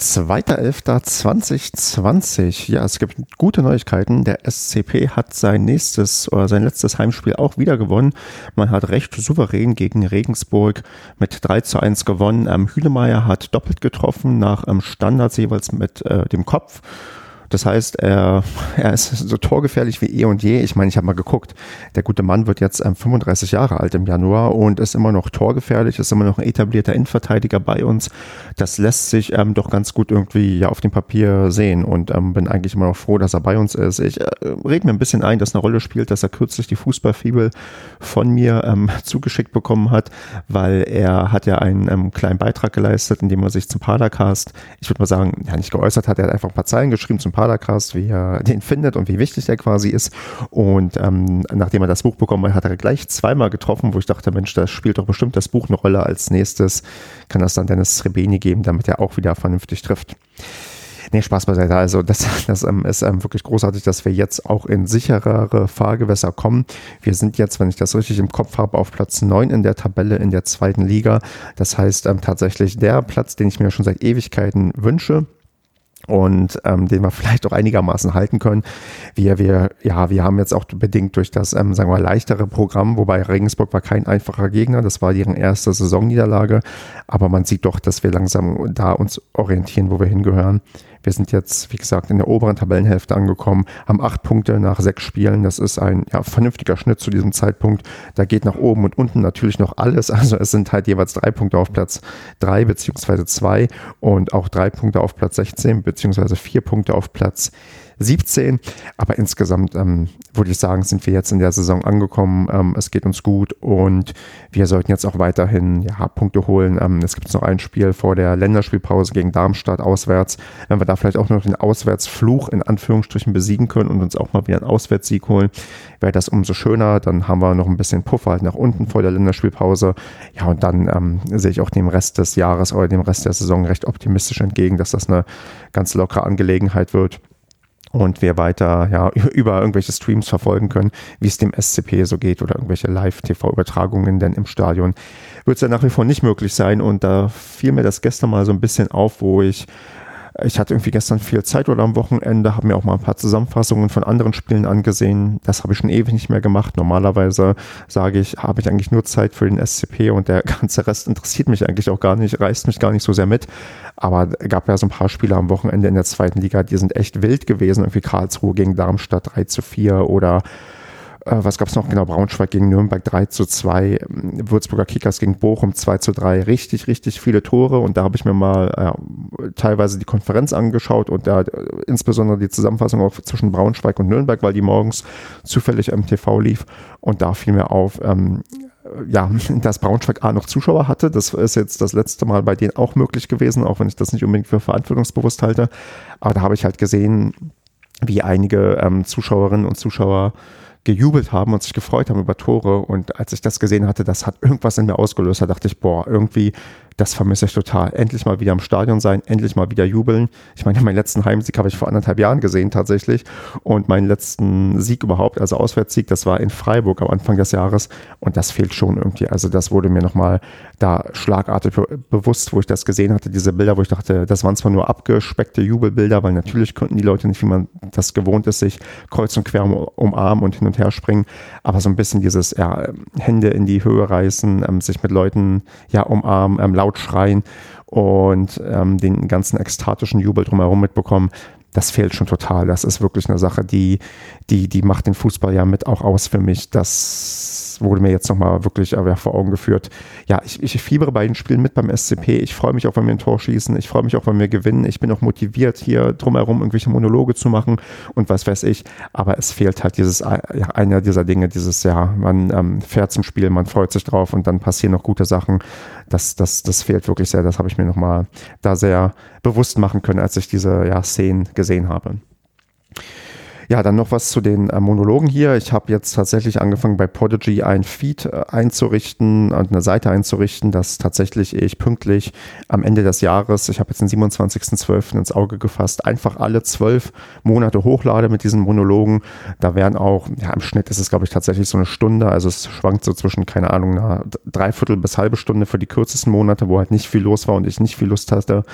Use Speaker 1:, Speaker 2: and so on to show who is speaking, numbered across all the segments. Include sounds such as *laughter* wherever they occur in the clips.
Speaker 1: 2.11.2020. Ja, es gibt gute Neuigkeiten. Der SCP hat sein nächstes oder sein letztes Heimspiel auch wieder gewonnen. Man hat recht souverän gegen Regensburg mit 3 zu 1 gewonnen. Ähm, Hühnemeier hat doppelt getroffen nach ähm, Standards jeweils mit äh, dem Kopf. Das heißt, er, *laughs* er ist so torgefährlich wie eh und je. Ich meine, ich habe mal geguckt, der gute Mann wird jetzt ähm, 35 Jahre alt im Januar und ist immer noch torgefährlich, ist immer noch ein etablierter Innenverteidiger bei uns. Das lässt sich ähm, doch ganz gut irgendwie ja auf dem Papier sehen und ähm, bin eigentlich immer noch froh, dass er bei uns ist. Ich äh, rede mir ein bisschen ein, dass eine Rolle spielt, dass er kürzlich die Fußballfibel von mir ähm, *laughs* zugeschickt bekommen hat, weil er hat ja einen ähm, kleinen Beitrag geleistet, indem er sich zum Padercast, ich würde mal sagen, ja nicht geäußert hat, er hat einfach ein paar Zeilen geschrieben zum Padercast, wie er den findet und wie wichtig der quasi ist. Und ähm, nachdem er das Buch bekommen hat, hat er gleich zweimal getroffen, wo ich dachte, Mensch, das spielt doch bestimmt das Buch eine Rolle. Als nächstes kann das dann Dennis Srebeni geben, damit er auch wieder vernünftig trifft. Nee, Spaß beiseite. Also das, *laughs* das ähm, ist ähm, wirklich großartig, dass wir jetzt auch in sicherere Fahrgewässer kommen. Wir sind jetzt, wenn ich das richtig im Kopf habe, auf Platz 9 in der Tabelle in der zweiten Liga. Das heißt ähm, tatsächlich der Platz, den ich mir schon seit Ewigkeiten wünsche und ähm, den wir *laughs* vielleicht auch einigermaßen halten können. Wir, wir, ja, wir haben jetzt auch bedingt durch das, ähm, sagen wir leichtere Programm, wobei Regensburg war kein einfacher Gegner, das war deren erste Saisonniederlage, aber man sieht doch, dass wir langsam da uns orientieren, wo wir hingehören. Wir sind jetzt, wie gesagt, in der oberen Tabellenhälfte angekommen, haben acht Punkte nach sechs Spielen. Das ist ein ja, vernünftiger Schnitt zu diesem Zeitpunkt. Da geht nach oben und unten natürlich noch alles. *laughs* Also es sind halt jeweils drei Punkte auf Platz drei beziehungsweise zwei und auch drei Punkte auf Platz 16 beziehungsweise vier Punkte auf Platz 17. Aber insgesamt ähm, würde ich sagen, sind wir jetzt in der Saison angekommen. Ähm, es geht uns gut und wir sollten jetzt auch weiterhin ja, Punkte holen. Ähm, es gibt noch ein Spiel vor der Länderspielpause gegen Darmstadt auswärts. Wenn wir da vielleicht auch noch den Auswärtsfluch in Anführungsstrichen besiegen können und uns auch mal wieder einen Auswärtssieg holen, wäre das umso schöner. Dann haben wir noch ein bisschen Puffer halt nach unten vor der Länderspielpause. Ja, und dann ähm, sehe ich auch dem Rest des Jahres oder dem Rest der Saison recht optimistisch entgegen, dass das eine ganz lockere Angelegenheit wird und wir weiter ja, *laughs* über irgendwelche Streams verfolgen können, wie es dem SCP so geht oder irgendwelche Live-TV-Übertragungen, denn im Stadion wird es ja nach wie vor nicht möglich sein. Und da fiel mir das gestern mal so ein bisschen auf, wo ich ich hatte irgendwie gestern viel Zeit oder am Wochenende, habe mir auch mal ein paar Zusammenfassungen von anderen Spielen angesehen. Das habe ich schon ewig nicht mehr gemacht. Normalerweise sage ich, habe ich eigentlich nur Zeit für den SCP und der *laughs* ganze Rest interessiert mich eigentlich auch gar nicht, reißt mich gar nicht so sehr mit. Aber gab ja so ein paar Spiele am Wochenende in der zweiten Liga, die sind echt wild gewesen. Irgendwie Karlsruhe gegen Darmstadt 3 zu 4 oder was gab es noch? Genau, Braunschweig gegen Nürnberg 3 zu 2, ähm, Würzburger Kickers gegen Bochum 2 zu 3. Richtig, richtig viele Tore und da habe ich mir mal äh, teilweise die Konferenz angeschaut und da äh, insbesondere die Zusammenfassung auch zwischen Braunschweig und Nürnberg, weil die morgens zufällig im TV lief und da fiel mir auf, ähm, ja, *laughs* dass Braunschweig A noch Zuschauer hatte. Das ist jetzt das letzte Mal bei denen auch möglich gewesen, auch wenn ich das nicht unbedingt für verantwortungsbewusst halte. Aber da habe ich halt gesehen, wie einige ähm, Zuschauerinnen und Zuschauer gejubelt haben und sich gefreut haben über Tore. Und als ich das gesehen hatte, das hat irgendwas in mir ausgelöst. Da dachte ich, boah, irgendwie das vermisse ich total. Endlich mal wieder im Stadion sein, endlich mal wieder jubeln. Ich meine, *laughs* meinen letzten Heimsieg habe ich vor anderthalb Jahren gesehen tatsächlich und meinen letzten Sieg überhaupt, also Auswärtssieg, das war in Freiburg am Anfang des Jahres und das fehlt schon irgendwie. Also das wurde mir nochmal da schlagartig bewusst, wo ich das gesehen hatte, diese Bilder, wo ich dachte, das waren zwar nur abgespeckte Jubelbilder, weil natürlich könnten die Leute nicht, wie man das gewohnt ist, sich kreuz und quer umarmen und hin und her springen, aber so ein bisschen dieses ja, Hände in die Höhe reißen, ähm, sich mit Leuten ja umarmen, ähm, laut laut schreien und ähm, den ganzen ekstatischen Jubel drumherum mitbekommen. Das fehlt schon total. Das ist wirklich eine Sache, die, die, die macht den Fußball ja mit auch aus für mich. Das wurde mir jetzt nochmal wirklich äh, vor Augen geführt. Ja, ich, ich fiebere bei den Spielen mit beim SCP. Ich freue mich auch, wenn wir ein Tor schießen. Ich freue mich auch, wenn wir gewinnen. Ich bin auch motiviert, hier drumherum irgendwelche Monologe zu machen und was weiß ich. Aber es fehlt halt dieses, äh, ja, einer dieser Dinge, dieses, ja, man ähm, fährt zum Spiel, man freut sich drauf und dann passieren noch gute Sachen. Das, das, das fehlt wirklich sehr. Das habe ich mir nochmal da sehr bewusst machen können, als ich diese ja, Szenen gesehen habe. Ja, dann noch was zu den äh, Monologen hier. Ich habe jetzt tatsächlich angefangen bei Podigy ein Feed äh, einzurichten und eine Seite einzurichten, dass tatsächlich ich pünktlich am Ende des Jahres, ich habe jetzt den 27.12. ins Auge gefasst, einfach alle zwölf Monate hochlade mit diesen Monologen. Da werden auch, ja, im Schnitt ist es, glaube ich, tatsächlich so eine Stunde. Also es schwankt so zwischen, keine Ahnung, einer Dreiviertel bis halbe Stunde für die kürzesten Monate, wo halt nicht viel los war und ich nicht viel Lust hatte,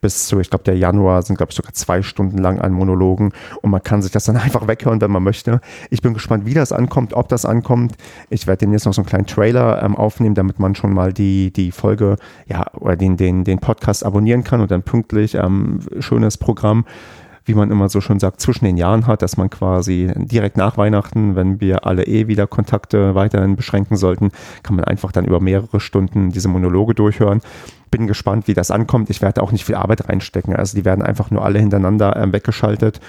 Speaker 1: bis zu, ich glaube, der Januar sind, glaube ich, sogar zwei Stunden lang an Monologen und man kann sich das dann einfach weghören, wenn man möchte. Ich bin gespannt, wie das ankommt, ob das ankommt. Ich werde demnächst noch so einen kleinen Trailer ähm, aufnehmen, damit man schon mal die, die Folge, ja, oder den, den, den Podcast abonnieren kann und dann pünktlich ähm, schönes Programm wie man immer so schon sagt, zwischen den Jahren hat, dass man quasi direkt nach Weihnachten, wenn wir alle eh wieder Kontakte weiterhin beschränken sollten, kann man einfach dann über mehrere Stunden diese Monologe durchhören. Bin gespannt, wie das ankommt. Ich werde auch nicht viel Arbeit reinstecken. Also die werden einfach nur alle hintereinander äh, weggeschaltet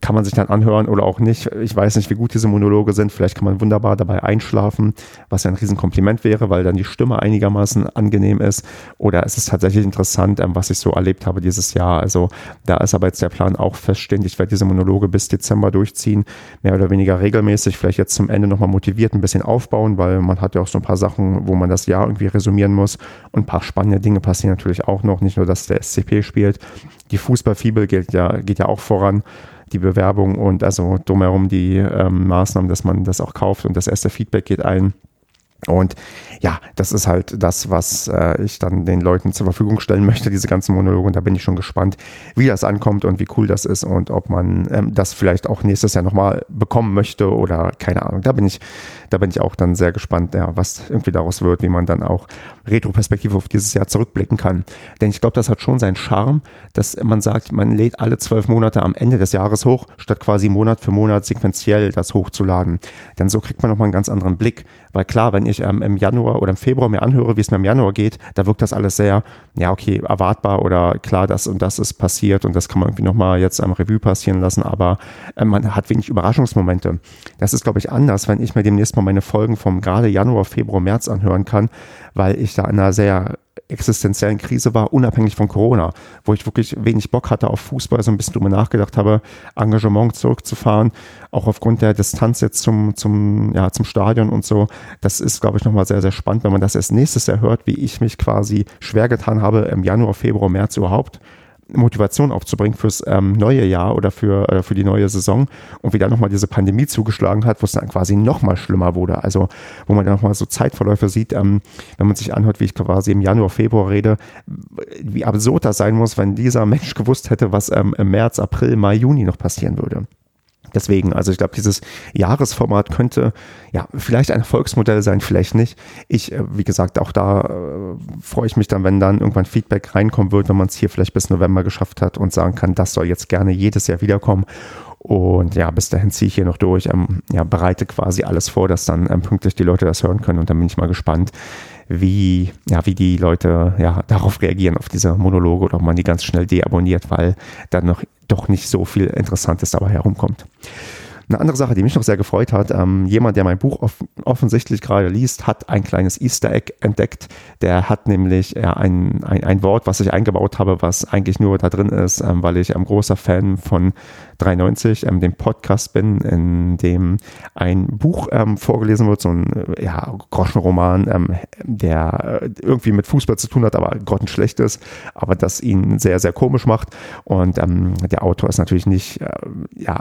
Speaker 1: kann man sich dann anhören oder auch nicht. Ich weiß nicht, wie gut diese Monologe sind. Vielleicht kann man wunderbar dabei einschlafen, was ja ein Riesenkompliment wäre, weil dann die Stimme einigermaßen angenehm ist. Oder es ist tatsächlich interessant, ähm, was ich so erlebt habe dieses Jahr. Also da ist aber jetzt der Plan auch feststehend. Ich werde diese Monologe bis Dezember durchziehen, mehr oder weniger regelmäßig. Vielleicht jetzt zum Ende nochmal motiviert ein bisschen aufbauen, weil man hat ja auch so ein paar Sachen, wo man das Jahr irgendwie resümieren muss. Und ein paar spannende Dinge passieren natürlich auch noch. Nicht nur, dass der SCP spielt. Die Fußballfibel geht ja, geht ja auch voran die Bewerbung und also drumherum die ähm, Maßnahmen, dass man das auch kauft und das erste Feedback geht ein. Und ja, das ist halt das, was äh, ich dann den Leuten zur Verfügung stellen möchte, diese ganzen Monologe. Und da bin ich schon gespannt, wie das ankommt und wie cool das ist und ob man ähm, das vielleicht auch nächstes Jahr nochmal bekommen möchte oder keine Ahnung. Da bin ich, da bin ich auch dann sehr gespannt, ja, was irgendwie daraus wird, wie man dann auch retroperspektive auf dieses Jahr zurückblicken kann. Denn ich glaube, das hat schon seinen Charme, dass man sagt, man lädt alle zwölf Monate am Ende des Jahres hoch, statt quasi Monat für Monat sequenziell das hochzuladen. Denn so kriegt man nochmal einen ganz anderen Blick. Weil klar, wenn ich ähm, im Januar oder im Februar mir anhöre, wie es mir im Januar geht, da wirkt das alles sehr, ja, okay, erwartbar oder klar, das und das ist passiert und das kann man irgendwie nochmal jetzt am Revue passieren lassen, aber äh, man hat wenig Überraschungsmomente. Das ist, glaube ich, anders, wenn ich mir demnächst mal meine Folgen vom gerade Januar, Februar, März anhören kann, weil ich da in einer sehr existenziellen Krise war, unabhängig von Corona, wo ich wirklich wenig Bock hatte auf Fußball, so ein bisschen drüber nachgedacht habe, Engagement zurückzufahren, auch aufgrund der Distanz jetzt zum, zum, ja, zum Stadion und so. Das ist, glaube ich, nochmal sehr, sehr spannend, wenn man das erst nächstes Jahr hört, wie ich mich quasi schwer getan habe, im Januar, Februar, März überhaupt Motivation aufzubringen fürs ähm, neue Jahr oder für, äh, für die neue Saison und wie dann nochmal diese Pandemie zugeschlagen hat, wo es dann quasi nochmal schlimmer wurde. Also wo man dann nochmal so Zeitverläufe sieht, ähm, wenn man sich anhört, wie ich quasi im Januar, Februar rede, wie absurd das sein muss, wenn dieser Mensch gewusst hätte, was ähm, im März, April, Mai, Juni noch passieren würde. Deswegen, also ich glaube, dieses Jahresformat könnte ja vielleicht ein Erfolgsmodell sein, vielleicht nicht. Ich, äh, wie gesagt, auch da äh, freue ich mich dann, wenn dann irgendwann Feedback reinkommen wird, wenn man es hier vielleicht bis November geschafft hat und sagen kann, das soll jetzt gerne jedes Jahr wiederkommen. Und ja, bis dahin ziehe ich hier noch durch, ähm, ja, bereite quasi alles vor, dass dann ähm, pünktlich die Leute das hören können. Und dann bin ich mal gespannt, wie, ja, wie die Leute ja, darauf reagieren, auf diese Monologe oder ob man die ganz schnell deabonniert, weil dann noch doch nicht so viel Interessantes dabei herumkommt. Eine andere Sache, die mich noch sehr gefreut hat, ähm, jemand, der mein Buch off offensichtlich gerade liest, hat ein kleines Easter Egg entdeckt. Der hat nämlich äh, ein, ein, ein Wort, was ich eingebaut habe, was eigentlich nur da drin ist, ähm, weil ich ein großer Fan von 93, ähm, dem Podcast bin, in dem ein Buch ähm, vorgelesen wird, so ein äh, ja, Groschenroman, ähm, der äh, irgendwie mit Fußball zu tun hat, aber grottenschlecht ist, aber das ihn sehr, sehr komisch macht. Und ähm, der Autor ist natürlich nicht äh, ja,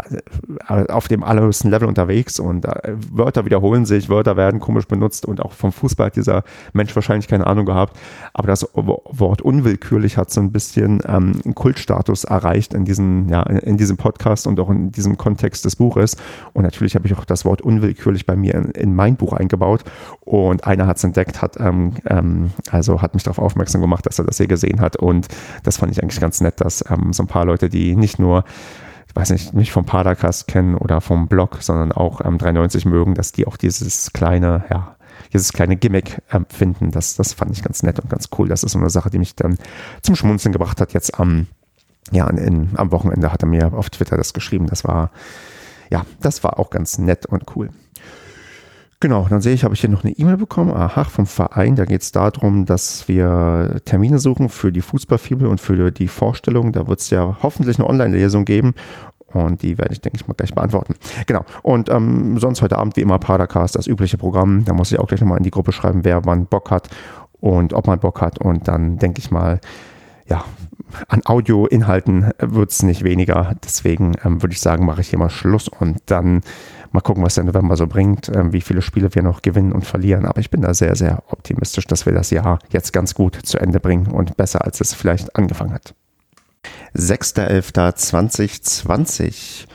Speaker 1: auf dem allerhöchsten Level unterwegs und äh, Wörter wiederholen sich, Wörter werden komisch benutzt und auch vom Fußball hat dieser Mensch wahrscheinlich keine Ahnung gehabt. Aber das Wort unwillkürlich hat so ein bisschen ähm, einen Kultstatus erreicht in diesem, ja, in diesem Podcast und auch in diesem Kontext des Buches. Und natürlich habe ich auch das Wort unwillkürlich bei mir in, in mein Buch eingebaut. Und einer hat es entdeckt, hat ähm, ähm, also hat mich darauf aufmerksam gemacht, dass er das hier gesehen hat. Und das fand ich eigentlich ganz nett, dass ähm, so ein paar Leute, die nicht nur weiß nicht, nicht vom Padercast kennen oder vom Blog, sondern auch ähm, 93 mögen, dass die auch dieses kleine, ja, dieses kleine Gimmick ähm, finden. Das, das fand ich ganz nett und ganz cool. Das ist so eine Sache, die mich dann zum Schmunzeln gebracht hat jetzt am ja, in, am Wochenende hat er mir auf Twitter das geschrieben. Das war, ja, das war auch ganz nett und cool. Genau, dann sehe ich, habe ich hier noch eine E-Mail bekommen, aha, vom Verein. Da geht es darum, dass wir Termine suchen für die Fußballfibel und für die Vorstellung. Da wird es ja hoffentlich eine Online-Lesung geben. und die werde ich, denke ich, mal gleich beantworten. Genau. Und ähm, sonst heute Abend wie immer Padercast, das übliche Programm. Da muss ich auch gleich nochmal in die Gruppe schreiben, wer wann Bock hat und ob man Bock hat. Und dann denke ich mal, ja, an Audioinhalten wird es nicht weniger. Deswegen ähm, würde ich sagen, mache ich hier mal Schluss und dann mal gucken, was der November so bringt, ähm, wie viele Spiele wir noch gewinnen und verlieren. Aber ich bin da sehr, sehr optimistisch, dass wir das Jahr jetzt ganz gut zu Ende bringen und besser, als es vielleicht angefangen hat. 6.11.2020.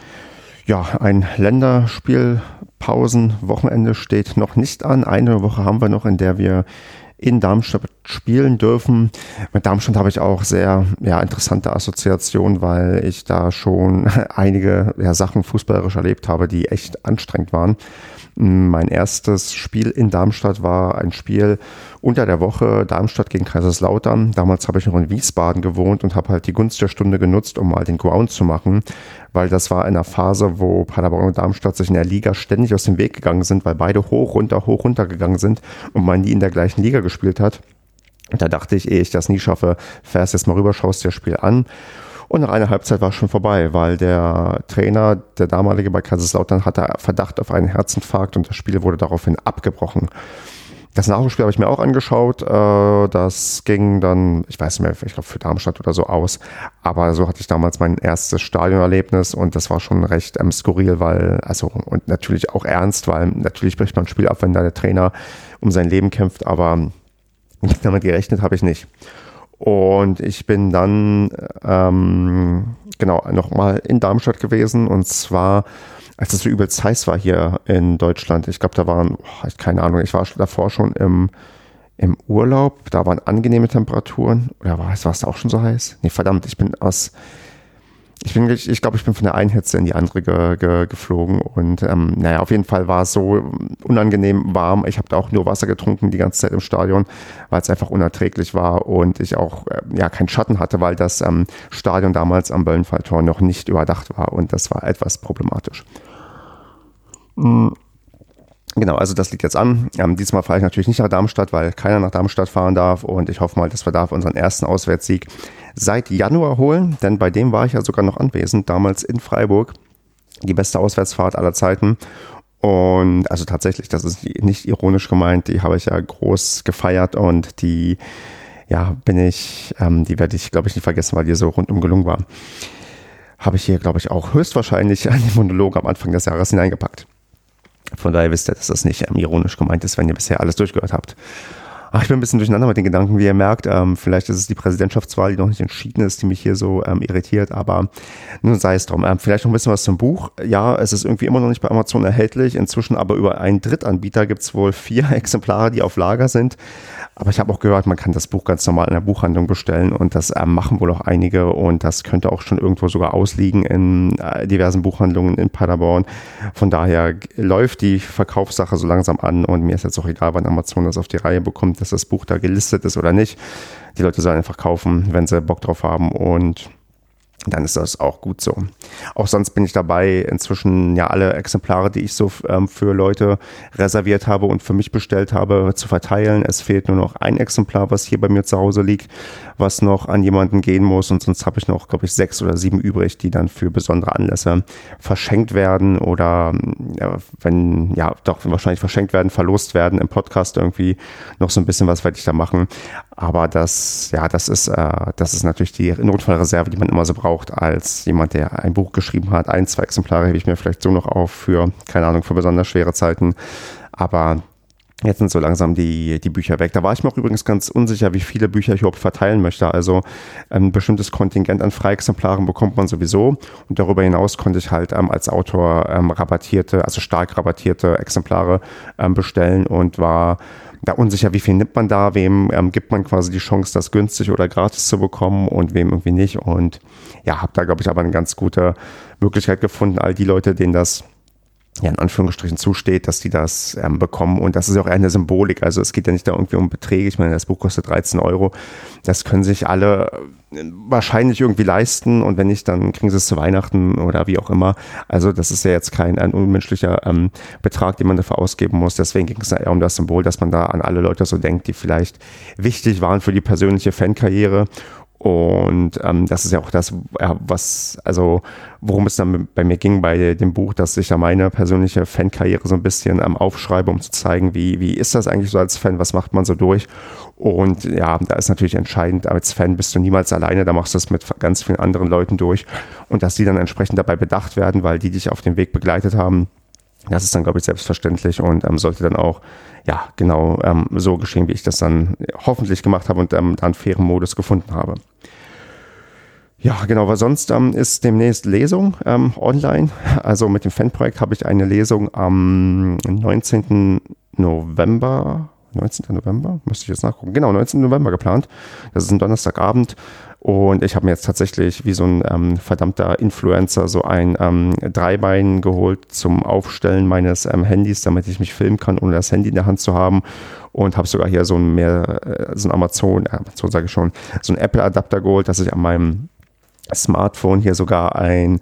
Speaker 1: Ja, ein Länderspielpausenwochenende steht noch nicht an. Eine Woche haben wir noch, in der wir in Darmstadt spielen dürfen. Mit Darmstadt habe ich auch sehr ja, interessante Assoziationen, weil ich da schon *laughs* einige ja, Sachen fußballerisch erlebt habe, die echt anstrengend waren. Mein erstes Spiel in Darmstadt war ein Spiel unter der Woche, Darmstadt gegen Kaiserslautern. Damals habe ich noch in Wiesbaden gewohnt und habe halt die Gunst der Stunde genutzt, um mal den Ground zu machen, weil das war in einer Phase, wo Paderborn und Darmstadt sich in der Liga ständig aus dem Weg gegangen sind, weil beide hoch, runter, hoch, runter gegangen sind und man nie in der gleichen Liga gespielt hat. Da dachte ich, ehe ich das nie schaffe, fährst jetzt mal rüber, schaust dir das Spiel an. Und nach einer Halbzeit war es schon vorbei, weil der Trainer, der damalige bei Kaiserslautern, hatte Verdacht auf einen Herzinfarkt und das Spiel wurde daraufhin abgebrochen. Das Nachholspiel habe ich mir auch angeschaut. Äh, das ging dann, ich weiß nicht mehr, ich glaube für Darmstadt oder so aus. Aber so hatte ich damals mein erstes Stadionerlebnis und das war schon recht ähm, skurril, weil, also, und natürlich auch ernst, weil natürlich bricht man ein Spiel ab, wenn da der Trainer um sein Leben kämpft, aber damit gerechnet habe ich nicht. Und ich bin dann ähm, genau nochmal in Darmstadt gewesen und zwar als es so übelst heiß war hier in Deutschland. Ich glaube, da waren, oh, keine Ahnung, ich war davor schon im, im Urlaub, da waren angenehme Temperaturen. Oder war es, war es auch schon so heiß? Nee, verdammt, ich bin aus, ich ich, ich glaube, ich bin von der einen Hitze in die andere ge, ge, geflogen und ähm, naja, auf jeden Fall war es so unangenehm warm. Ich habe da auch nur Wasser getrunken die ganze Zeit im Stadion, weil es einfach unerträglich war und ich auch äh, ja keinen Schatten hatte, weil das ähm, Stadion damals am Böllenfalltor noch nicht überdacht war und das war etwas problematisch. Mhm. Genau, also das liegt jetzt an. Ähm, diesmal fahre ich natürlich nicht nach Darmstadt, weil keiner nach Darmstadt fahren darf und ich hoffe mal, dass wir da unseren ersten Auswärtssieg seit Januar holen, denn bei dem war ich ja sogar noch anwesend, damals in Freiburg. Die beste Auswärtsfahrt aller Zeiten. Und also tatsächlich, das ist nicht ironisch gemeint, die habe ich ja groß gefeiert und die, ja, bin ich, ähm, die werde ich, glaube ich, nicht vergessen, weil die so rundum gelungen war. Habe ich hier, glaube ich, auch höchstwahrscheinlich den Monolog am Anfang des Jahres hineingepackt. Von daher wisst ihr, dass das nicht ähm, ironisch gemeint ist, wenn ihr bisher alles durchgehört habt. Ach, ich bin ein bisschen durcheinander mit den Gedanken, wie ihr merkt. Ähm, vielleicht ist es die Präsidentschaftswahl, die noch nicht entschieden ist, die mich hier so ähm, irritiert, aber nun sei es drum. Ähm, vielleicht noch ein bisschen was zum Buch. Ja, es ist irgendwie immer noch nicht bei Amazon erhältlich. Inzwischen aber über einen Drittanbieter gibt es wohl vier *laughs* Exemplare, die auf Lager sind. Aber ich habe auch gehört, man kann das Buch ganz normal in der Buchhandlung bestellen und das äh, machen wohl auch einige und das könnte auch schon irgendwo sogar ausliegen in äh, diversen Buchhandlungen in Paderborn. Von daher läuft die Verkaufssache so langsam an und mir ist jetzt auch egal, wann Amazon das auf die Reihe bekommt, dass das Buch da gelistet ist oder nicht. Die Leute sollen einfach kaufen, wenn sie Bock drauf haben und dann ist das auch gut so. Auch sonst bin ich dabei, inzwischen ja alle Exemplare, die ich so ähm, für Leute reserviert habe und für mich bestellt habe, zu verteilen. Es fehlt nur noch ein Exemplar, was hier bei mir zu Hause liegt, was noch an jemanden gehen muss. Und sonst habe ich noch, glaube ich, sechs oder sieben übrig, die dann für besondere Anlässe verschenkt werden oder ja, wenn, ja, doch wahrscheinlich verschenkt werden, verlost werden im Podcast irgendwie. Noch so ein bisschen was werde ich da machen. Aber das, ja, das ist, äh, das ist natürlich die Notfallreserve, die man immer so braucht als jemand, der ein Buch geschrieben hat. Ein, zwei Exemplare hebe ich mir vielleicht so noch auf für, keine Ahnung, für besonders schwere Zeiten. Aber Jetzt sind so langsam die, die Bücher weg. Da war ich mir auch übrigens ganz unsicher, wie viele Bücher ich überhaupt verteilen möchte. Also ein bestimmtes Kontingent an Freiexemplaren bekommt man sowieso. Und darüber hinaus konnte ich halt ähm, als Autor ähm, rabattierte, also stark rabattierte Exemplare ähm, bestellen und war da unsicher, wie viel nimmt man da, wem ähm, gibt man quasi die Chance, das günstig oder gratis zu bekommen und wem irgendwie nicht. Und ja, habe da, glaube ich, aber eine ganz gute Möglichkeit gefunden, all die Leute, denen das ja, in Anführungsstrichen zusteht, dass die das ähm, bekommen. Und das ist auch eine Symbolik. Also es geht ja nicht da irgendwie um Beträge. Ich meine, das Buch kostet 13 Euro. Das können sich alle äh, wahrscheinlich irgendwie leisten. Und wenn nicht, dann kriegen sie es zu Weihnachten oder wie auch immer. Also das ist ja jetzt kein ein unmenschlicher ähm, Betrag, den man dafür ausgeben muss. Deswegen ging es eher um das Symbol, dass man da an alle Leute so denkt, die vielleicht wichtig waren für die persönliche Fankarriere Und ähm, das ist ja auch das, was, also worum es dann bei mir ging bei dem Buch, dass ich ja meine persönliche Fankarriere so ein bisschen ähm, aufschreibe, um zu zeigen, wie, wie ist das eigentlich so als Fan, was macht man so durch. Und ja, da ist natürlich entscheidend, als Fan bist du niemals alleine, da machst du es mit ganz vielen anderen Leuten durch. Und dass die dann entsprechend dabei bedacht werden, weil die dich auf dem Weg begleitet haben, das ist dann, glaube ich, selbstverständlich und ähm, sollte dann auch ja, genau ähm, so geschehen, wie ich das dann hoffentlich gemacht habe und ähm, dann fairen Modus gefunden habe. Ja, genau, weil sonst ähm, ist demnächst Lesung ähm, online. Also mit dem Fanprojekt habe ich eine Lesung am 19. November 19. November, müsste ich jetzt nachgucken. Genau, 19. November geplant. Das ist ein Donnerstagabend. Und ich habe mir jetzt tatsächlich wie so ein ähm, verdammter Influencer so ein ähm, Dreibein geholt zum Aufstellen meines ähm, Handys, damit ich mich filmen kann, ohne das Handy in der Hand zu haben. Und habe sogar hier so ein mehr, äh, so ein Amazon, äh, Amazon sage ich schon, so ein Apple-Adapter geholt, dass ich an meinem Smartphone hier sogar ein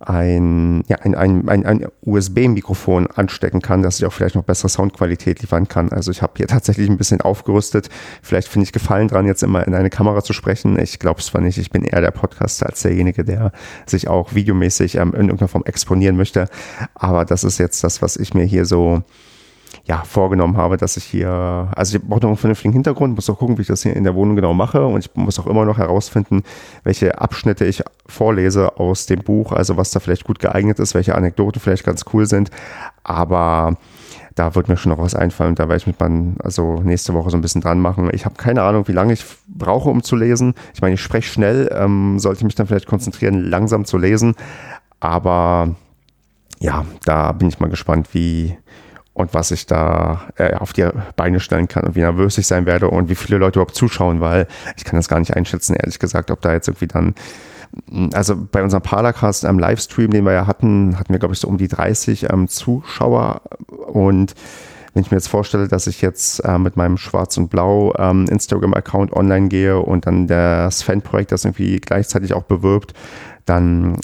Speaker 1: ein, ja, ein, ein, ein, ein USB-Mikrofon anstecken kann, dass ich auch vielleicht noch bessere Soundqualität liefern kann. Also ich habe hier *laughs* tatsächlich ein bisschen aufgerüstet. Vielleicht finde ich Gefallen dran, jetzt immer in eine Kamera zu sprechen. Ich glaube es zwar nicht, ich bin eher der Podcaster als derjenige, der sich auch videomäßig ähm, in irgendeiner Form exponieren möchte. Aber das ist jetzt das, was ich mir hier so ja, vorgenommen habe, dass ich hier, also ich brauche noch einen vernünftigen Hintergrund, muss auch gucken, wie ich das hier in der Wohnung genau mache und ich muss auch immer noch herausfinden, welche Abschnitte ich vorlese aus dem Buch, also was da vielleicht gut geeignet ist, welche Anekdoten vielleicht ganz cool sind, aber da wird mir schon noch was einfallen und da werde ich mit man also nächste Woche so ein bisschen dran machen. Ich habe keine Ahnung, wie lange ich brauche, um zu lesen. Ich meine, ich spreche schnell, ähm, sollte mich dann vielleicht konzentrieren, langsam zu lesen, aber ja, da bin ich mal gespannt, wie, und was ich da äh, auf die Beine stellen kann und wie nervös ich sein werde und wie viele Leute überhaupt zuschauen, weil ich kann das gar nicht einschätzen, ehrlich gesagt, ob da jetzt irgendwie dann also bei unserem Paracast am Livestream, den wir ja hatten, hatten wir, glaube ich, so um die 30 ähm, Zuschauer. Und wenn ich mir jetzt vorstelle, dass ich jetzt äh, mit meinem Schwarz und Blau ähm, Instagram-Account online gehe und dann das Fanprojekt das irgendwie gleichzeitig auch bewirbt, dann,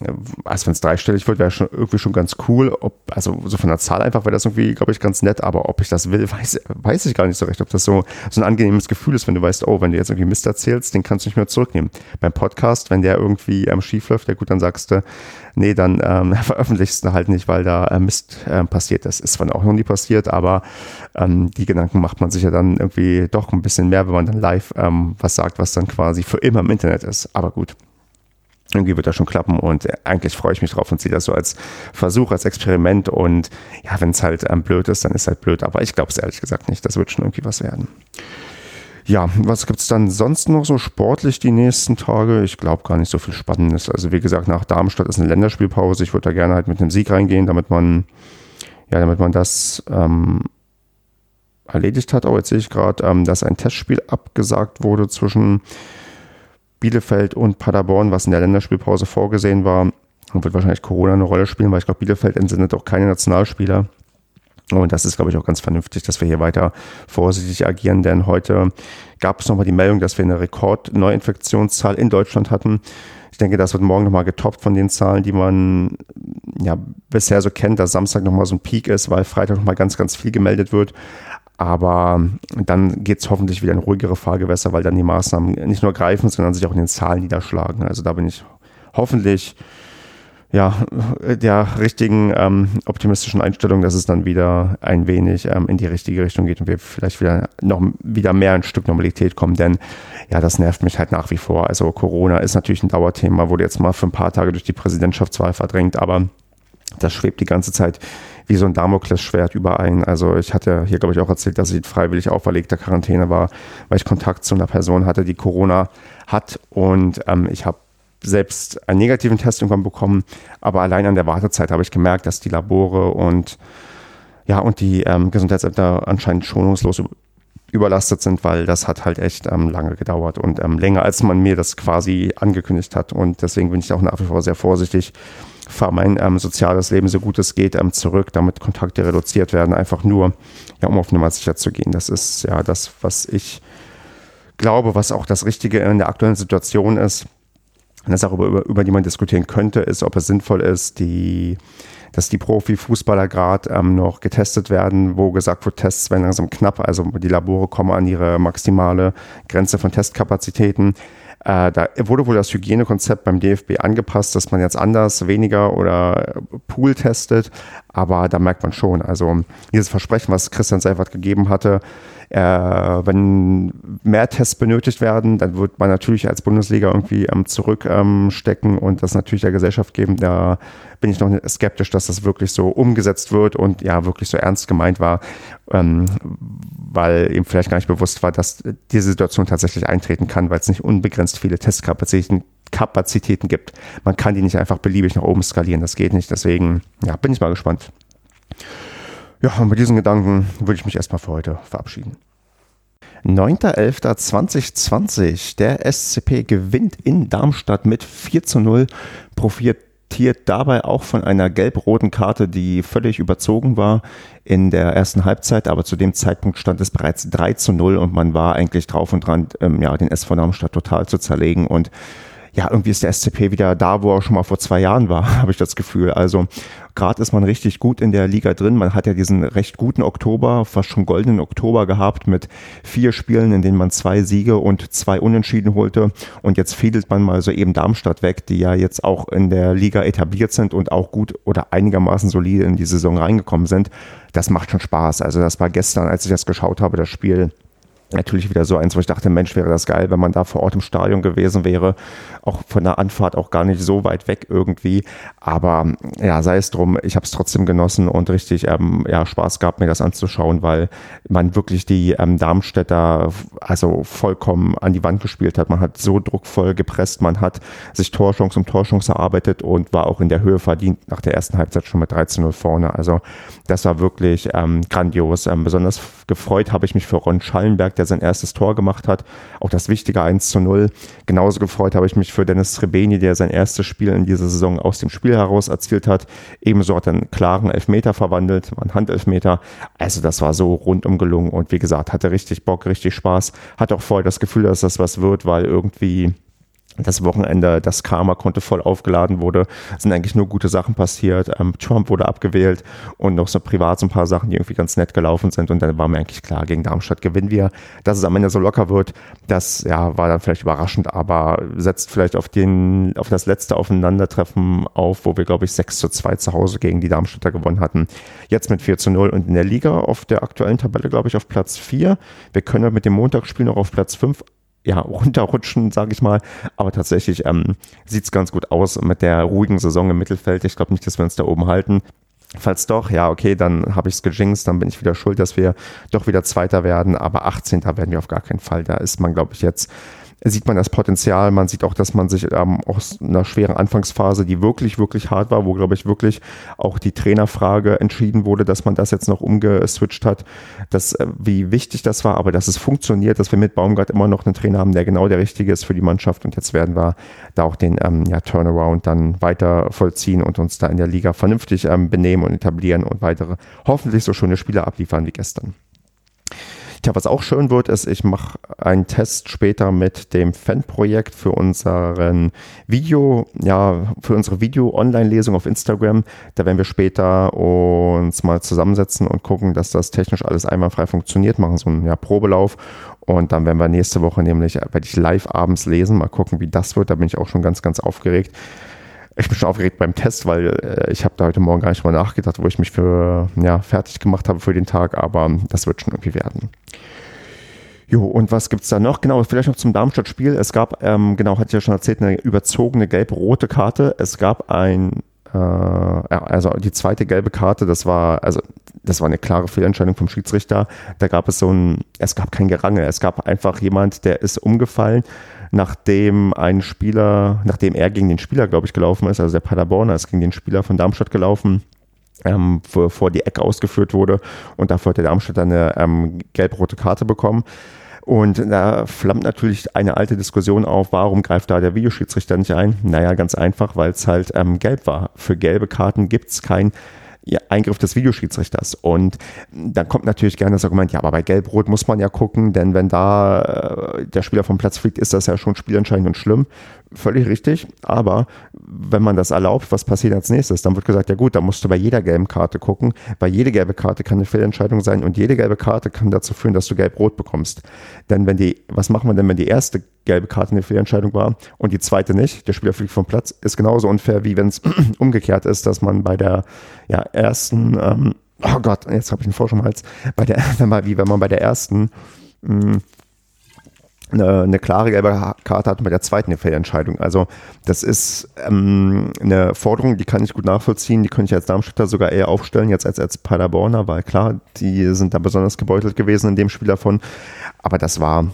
Speaker 1: also wenn es dreistellig wird, wäre schon irgendwie schon ganz cool. Ob, also so von der Zahl einfach wäre das irgendwie, glaube ich, ganz nett, aber ob ich das will, *laughs* weiß, weiß ich gar nicht so recht. Ob das so, so ein angenehmes Gefühl ist, wenn du weißt, oh, wenn du jetzt irgendwie Mist erzählst, den kannst du nicht mehr zurücknehmen. Beim Podcast, wenn der irgendwie ähm, schief läuft, ja gut, dann sagst du, nee, dann ähm, *laughs* veröffentlichst du halt nicht, weil da äh, Mist äh, passiert. Das ist zwar auch noch nie passiert, aber ähm, die Gedanken macht man sich ja dann irgendwie doch ein bisschen mehr, wenn man dann live ähm, was sagt, was dann quasi für immer im Internet ist. Aber gut irgendwie wird das schon klappen und eigentlich freue ich mich drauf und sehe das so als Versuch, als Experiment und ja, wenn es halt ähm, blöd ist, dann ist es halt blöd, aber ich glaube es ehrlich gesagt nicht, das wird schon irgendwie was werden. Ja, was gibt es dann sonst noch so sportlich die nächsten Tage? Ich glaube gar nicht so viel Spannendes. Also wie gesagt, nach Darmstadt ist eine Länderspielpause. Ich würde da gerne halt mit einem Sieg reingehen, damit man, ja, damit man das ähm, erledigt hat. Oh, jetzt sehe ich gerade, ähm, dass ein Testspiel abgesagt wurde zwischen Bielefeld und Paderborn, was in der Länderspielpause vorgesehen war. Und wird wahrscheinlich Corona eine Rolle spielen, weil ich glaube, Bielefeld entsendet auch keine Nationalspieler. Und das ist, glaube ich, auch ganz vernünftig, dass wir hier weiter vorsichtig agieren, denn heute gab es nochmal die Meldung, dass wir eine Rekord-Neuinfektionszahl in Deutschland hatten. Ich denke, das wird morgen nochmal getoppt von den Zahlen, die man ja bisher so kennt, dass Samstag nochmal so ein Peak ist, weil Freitag nochmal ganz, ganz viel gemeldet wird. Aber dann geht es hoffentlich wieder in ruhigere Fahrgewässer, weil dann die Maßnahmen nicht nur greifen, sondern sich auch in den Zahlen niederschlagen. Also da bin ich hoffentlich ja, der richtigen ähm, optimistischen Einstellung, dass es dann wieder ein wenig ähm, in die richtige Richtung geht und wir vielleicht wieder noch wieder mehr ein Stück Normalität kommen. Denn ja, das nervt mich halt nach wie vor. Also Corona ist natürlich ein Dauerthema, wurde jetzt mal für ein paar Tage durch die Präsidentschaftswahl verdrängt, aber das schwebt die ganze Zeit wie so ein Damoklesschwert überein. Also ich hatte hier, glaube ich, auch erzählt, dass ich freiwillig auferlegter Quarantäne war, weil ich Kontakt zu einer Person hatte, die Corona hat. Und ähm, ich habe selbst einen negativen Test irgendwann bekommen, aber allein an der Wartezeit habe ich gemerkt, dass die Labore und ja und die ähm, Gesundheitsämter anscheinend schonungslos überlastet sind, weil das hat halt echt ähm, lange gedauert und ähm, länger, als man mir das quasi angekündigt hat. Und deswegen bin ich auch nach wie vor sehr vorsichtig, fahre mein ähm, soziales Leben so gut es geht ähm, zurück, damit Kontakte reduziert werden, einfach nur, ja, um auf Nummer sicher zu gehen. Das ist ja das, was ich glaube, was auch das Richtige in der aktuellen Situation ist. Eine Sache, über, über die man diskutieren könnte, ist, ob es sinnvoll ist, die, dass die Profifußballer gerade ähm, noch getestet werden, wo gesagt wird, Tests werden langsam knapp, also die Labore kommen an ihre maximale Grenze von Testkapazitäten Äh, da wurde wohl das Hygienekonzept beim DFB angepasst, dass man jetzt anders, weniger oder Pool testet. Aber da merkt man schon, also dieses Versprechen, was Christian Seifert gegeben hatte, äh, wenn mehr Tests benötigt werden, dann wird man natürlich als Bundesliga irgendwie ähm, zurückstecken ähm, und das natürlich der Gesellschaft geben. Da bin ich noch skeptisch, dass das wirklich so umgesetzt wird und ja, wirklich so ernst gemeint war, ähm, weil ihm vielleicht gar nicht bewusst war, dass diese Situation tatsächlich eintreten kann, weil es nicht unbegrenzt viele Testkapazitäten Kapazitäten gibt. Man kann die nicht einfach beliebig nach oben skalieren, das geht nicht. Deswegen ja, bin ich mal gespannt. Ja, und mit diesen Gedanken würde ich mich erstmal für heute verabschieden. 9.11.2020. Der SCP gewinnt in Darmstadt mit 4 zu 0, profitiert dabei auch von einer gelb-roten Karte, die völlig überzogen war in der ersten Halbzeit, aber zu dem Zeitpunkt stand es bereits 3 zu 0 und man war eigentlich drauf und dran, ähm, ja, den SV Darmstadt total zu zerlegen und ja, irgendwie ist der SCP wieder da, wo er schon mal vor zwei Jahren war, *laughs* habe ich das Gefühl. Also gerade ist man richtig gut in der Liga drin. Man hat ja diesen recht guten Oktober, fast schon goldenen Oktober gehabt mit vier Spielen, in denen man zwei Siege und zwei Unentschieden holte. Und jetzt fiedelt man mal so eben Darmstadt weg, die ja jetzt auch in der Liga etabliert sind und auch gut oder einigermaßen solide in die Saison reingekommen sind. Das macht schon Spaß. Also das war gestern, als ich das geschaut habe, das Spiel natürlich wieder so eins, wo ich dachte, Mensch, wäre das geil, wenn man da vor Ort im Stadion gewesen wäre. Auch von der Anfahrt auch gar nicht so weit weg irgendwie. Aber ja, sei es drum, ich habe es trotzdem genossen und richtig ähm, ja, Spaß gehabt, mir das anzuschauen, weil man wirklich die ähm, Darmstädter also vollkommen an die Wand gespielt hat. Man hat so druckvoll gepresst, man hat sich Torchance um Torchance erarbeitet und war auch in der Höhe verdient nach der ersten Halbzeit schon mit 13-0 vorne. Also das war wirklich ähm, grandios. Ähm, besonders gefreut habe ich mich für Ron Schallenberg, der sein erstes Tor gemacht hat. Auch das wichtige 1 zu 0. Genauso gefreut habe ich mich für Dennis Trebeni, der sein erstes Spiel in dieser Saison aus dem Spiel heraus erzielt hat. Ebenso hat er einen klaren Elfmeter verwandelt, einen Handelfmeter. Also das war so rundum gelungen und wie gesagt, hatte richtig Bock, richtig Spaß. Hatte auch voll das Gefühl, dass das was wird, weil irgendwie das Wochenende, das Karma-Konto voll aufgeladen wurde, sind eigentlich nur gute Sachen passiert. Ähm, Trump wurde abgewählt und noch so privat so ein paar Sachen, die irgendwie ganz nett gelaufen sind. Und dann war mir eigentlich klar, gegen Darmstadt gewinnen wir. Dass es am Ende so locker wird, das ja, war dann vielleicht überraschend, aber setzt vielleicht auf, den, auf das letzte Aufeinandertreffen auf, wo wir, glaube ich, 6 zu 2 zu Hause gegen die Darmstädter gewonnen hatten. Jetzt mit 4 zu 0 und in der Liga auf der aktuellen Tabelle, glaube ich, auf Platz 4. Wir können mit dem Montagsspiel noch auf Platz 5 ja, runterrutschen, sage ich mal. Aber tatsächlich ähm, sieht es ganz gut aus mit der ruhigen Saison im Mittelfeld. Ich glaube nicht, dass wir uns da oben halten. Falls doch, ja, okay, dann habe ich es gejinxt, dann bin ich wieder schuld, dass wir doch wieder Zweiter werden. Aber 18. werden wir auf gar keinen Fall. Da ist man, glaube ich, jetzt sieht man das Potenzial. Man sieht auch, dass man sich ähm, aus einer schweren Anfangsphase, die wirklich, wirklich hart war, wo, glaube ich, wirklich auch die Trainerfrage entschieden wurde, dass man das jetzt noch umgeswitcht hat, dass, äh, wie wichtig das war, aber dass es funktioniert, dass wir mit Baumgart immer noch einen Trainer haben, der genau der Richtige ist für die Mannschaft. Und jetzt werden wir da auch den ähm, ja, Turnaround dann weiter vollziehen und uns da in der Liga vernünftig ähm, benehmen und etablieren und weitere hoffentlich so schöne Spiele abliefern wie gestern. Tja, was auch schön wird, ist, ich mache einen Test später mit dem Fan-Projekt für unseren Video, ja, für unsere Video-Online-Lesung auf Instagram. Da werden wir später uns mal zusammensetzen und gucken, dass das technisch alles einwandfrei funktioniert, machen so einen ja, Probelauf und dann werden wir nächste Woche nämlich, werde ich live abends lesen, mal gucken, wie das wird. Da bin ich auch schon ganz, ganz aufgeregt. Ich bin schon aufgeregt beim Test, weil äh, ich habe da heute Morgen gar nicht mal nachgedacht, wo ich mich für ja, fertig gemacht habe für den Tag, aber das wird schon irgendwie werden. Jo, und was gibt es da noch? Genau, vielleicht noch zum Darmstadt-Spiel. Es gab, ähm, genau, hatte ich ja schon erzählt, eine überzogene gelb-rote Karte. Es gab ein, äh, also die zweite gelbe Karte, das war, also das war eine klare Fehlentscheidung vom Schiedsrichter. Da gab es so ein, es gab kein Gerangel, es gab einfach jemand, der ist umgefallen nachdem ein Spieler, nachdem er gegen den Spieler, glaube ich, gelaufen ist, also der Paderborner ist gegen den Spieler von Darmstadt gelaufen, ähm, bevor die Ecke ausgeführt wurde und dafür hat der Darmstadt eine ähm, gelb-rote Karte bekommen. Und da flammt natürlich eine alte Diskussion auf, warum greift da der Videoschiedsrichter nicht ein? Naja, ganz einfach, weil es halt ähm, gelb war. Für gelbe Karten gibt es kein Eingriff des Videoschiedsrichters. Und dann kommt natürlich gerne das Argument, ja, aber bei Gelb-Rot muss man ja gucken, denn wenn da äh, der Spieler vom Platz fliegt, ist das ja schon spielentscheidend und schlimm. Völlig richtig. Aber wenn man das erlaubt, was passiert als nächstes? Dann wird gesagt, ja gut, da musst du bei jeder gelben Karte gucken, weil jede gelbe Karte kann eine Fehlentscheidung sein und jede gelbe Karte kann dazu führen, dass du gelb-rot bekommst. Denn wenn die, was machen wir denn, wenn die erste gelbe Karte eine Fehlentscheidung war und die zweite nicht, der Spieler fliegt vom Platz, ist genauso unfair, wie wenn es *clears throat* umgekehrt ist, dass man bei der ja, ersten, ähm, oh Gott, jetzt habe ich einen Frosch im Hals, bei der, *laughs* wie wenn man bei der ersten mh, hm, eine, eine klare gelbe Karte hat und bei der zweiten Fehlentscheidung. Also das ist ähm, eine Forderung, die kann ich gut nachvollziehen, die könnte ich als Darmstädter sogar eher aufstellen, jetzt als als Paderborner, weil klar, die sind da besonders gebeutelt gewesen in dem Spiel davon. Aber das war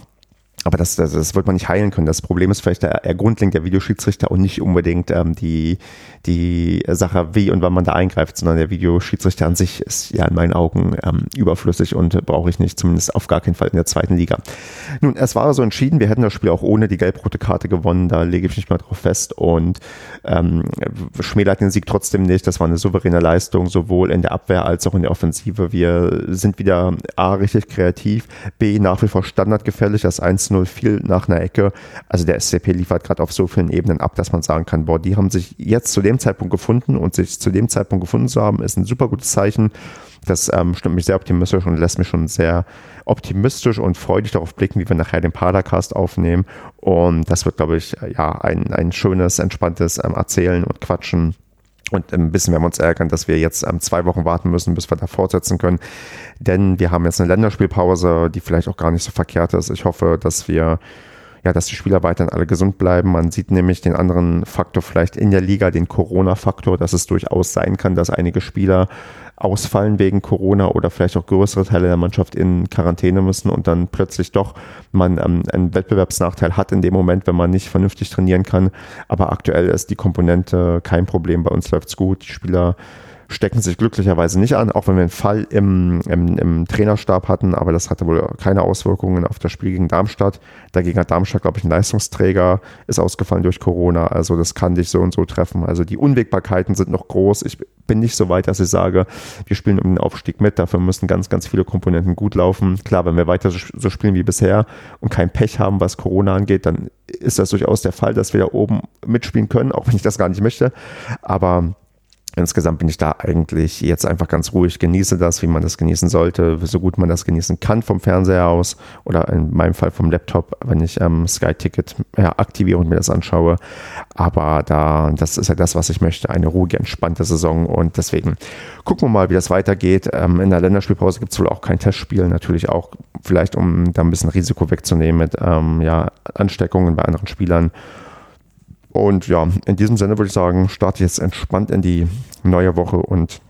Speaker 1: aber das, das, das wird man nicht heilen können. Das Problem ist vielleicht der, der grundlegend der Videoschiedsrichter und nicht unbedingt ähm, die, die Sache, wie und wann man da eingreift, sondern der Videoschiedsrichter an sich ist ja in meinen Augen ähm, überflüssig und brauche ich nicht, zumindest auf gar keinen Fall in der zweiten Liga. Nun, es war so entschieden, wir hätten das Spiel auch ohne die gelb-rote Karte gewonnen, da lege ich mich mal drauf fest und ähm, schmälert den Sieg trotzdem nicht. Das war eine souveräne Leistung, sowohl in der Abwehr als auch in der Offensive. Wir sind wieder A, richtig kreativ, B, nach wie vor standardgefährlich, das 1-0 viel nach einer Ecke. Also der SCP liefert gerade auf so vielen Ebenen ab, dass man sagen kann, boah, die haben sich jetzt zu dem Zeitpunkt gefunden und sich zu dem Zeitpunkt gefunden zu haben, ist ein super gutes Zeichen. Das ähm, stimmt mich sehr optimistisch und lässt mich schon sehr optimistisch und freudig darauf blicken, wie wir nachher den Padercast aufnehmen. Und das wird, glaube ich, ja, ein, ein schönes, entspanntes ähm, Erzählen und Quatschen. Und ein bisschen werden wir uns ärgern, dass wir jetzt ähm, zwei Wochen warten müssen, bis wir da fortsetzen können. Denn wir haben jetzt eine Länderspielpause, die vielleicht auch gar nicht so verkehrt ist. Ich hoffe, dass wir ja, dass die Spieler weiterhin alle gesund bleiben. Man sieht nämlich den anderen Faktor vielleicht in der Liga, den Corona-Faktor, dass es durchaus sein kann, dass einige Spieler ausfallen wegen Corona oder vielleicht auch größere Teile der Mannschaft in Quarantäne müssen und dann plötzlich doch man ähm, einen Wettbewerbsnachteil hat in dem Moment, wenn man nicht vernünftig trainieren kann. Aber aktuell ist die Komponente kein Problem. Bei uns läuft's gut. Die Spieler stecken sich glücklicherweise nicht an, auch wenn wir einen Fall im, im, im, Trainerstab hatten, aber das hatte wohl keine Auswirkungen auf das Spiel gegen Darmstadt. Dagegen hat Darmstadt, glaube ich, ein Leistungsträger, ist ausgefallen durch Corona, also das kann dich so und so treffen. Also die Unwägbarkeiten sind noch groß. Ich bin nicht so weit, dass ich sage, wir spielen um den Aufstieg mit, dafür müssen ganz, ganz viele Komponenten gut laufen. Klar, wenn wir weiter so spielen wie bisher und kein Pech haben, was Corona angeht, dann ist das durchaus der Fall, dass wir da oben mitspielen können, auch wenn ich das gar nicht möchte. Aber Insgesamt bin ich da eigentlich jetzt einfach ganz ruhig, genieße das, wie man das genießen sollte, so gut man das genießen kann vom Fernseher aus oder in meinem Fall vom Laptop, wenn ich ähm, Sky Ticket ja, aktiviere und mir das anschaue. Aber da, das ist ja das, was ich möchte, eine ruhige, entspannte Saison und deswegen gucken wir mal, wie das weitergeht. Ähm, in der Länderspielpause gibt es wohl auch kein Testspiel, natürlich auch vielleicht, um da ein bisschen Risiko wegzunehmen mit ähm, ja, Ansteckungen bei anderen Spielern. Und ja, in diesem Sinne würde ich sagen, starte jetzt entspannt in die neue Woche und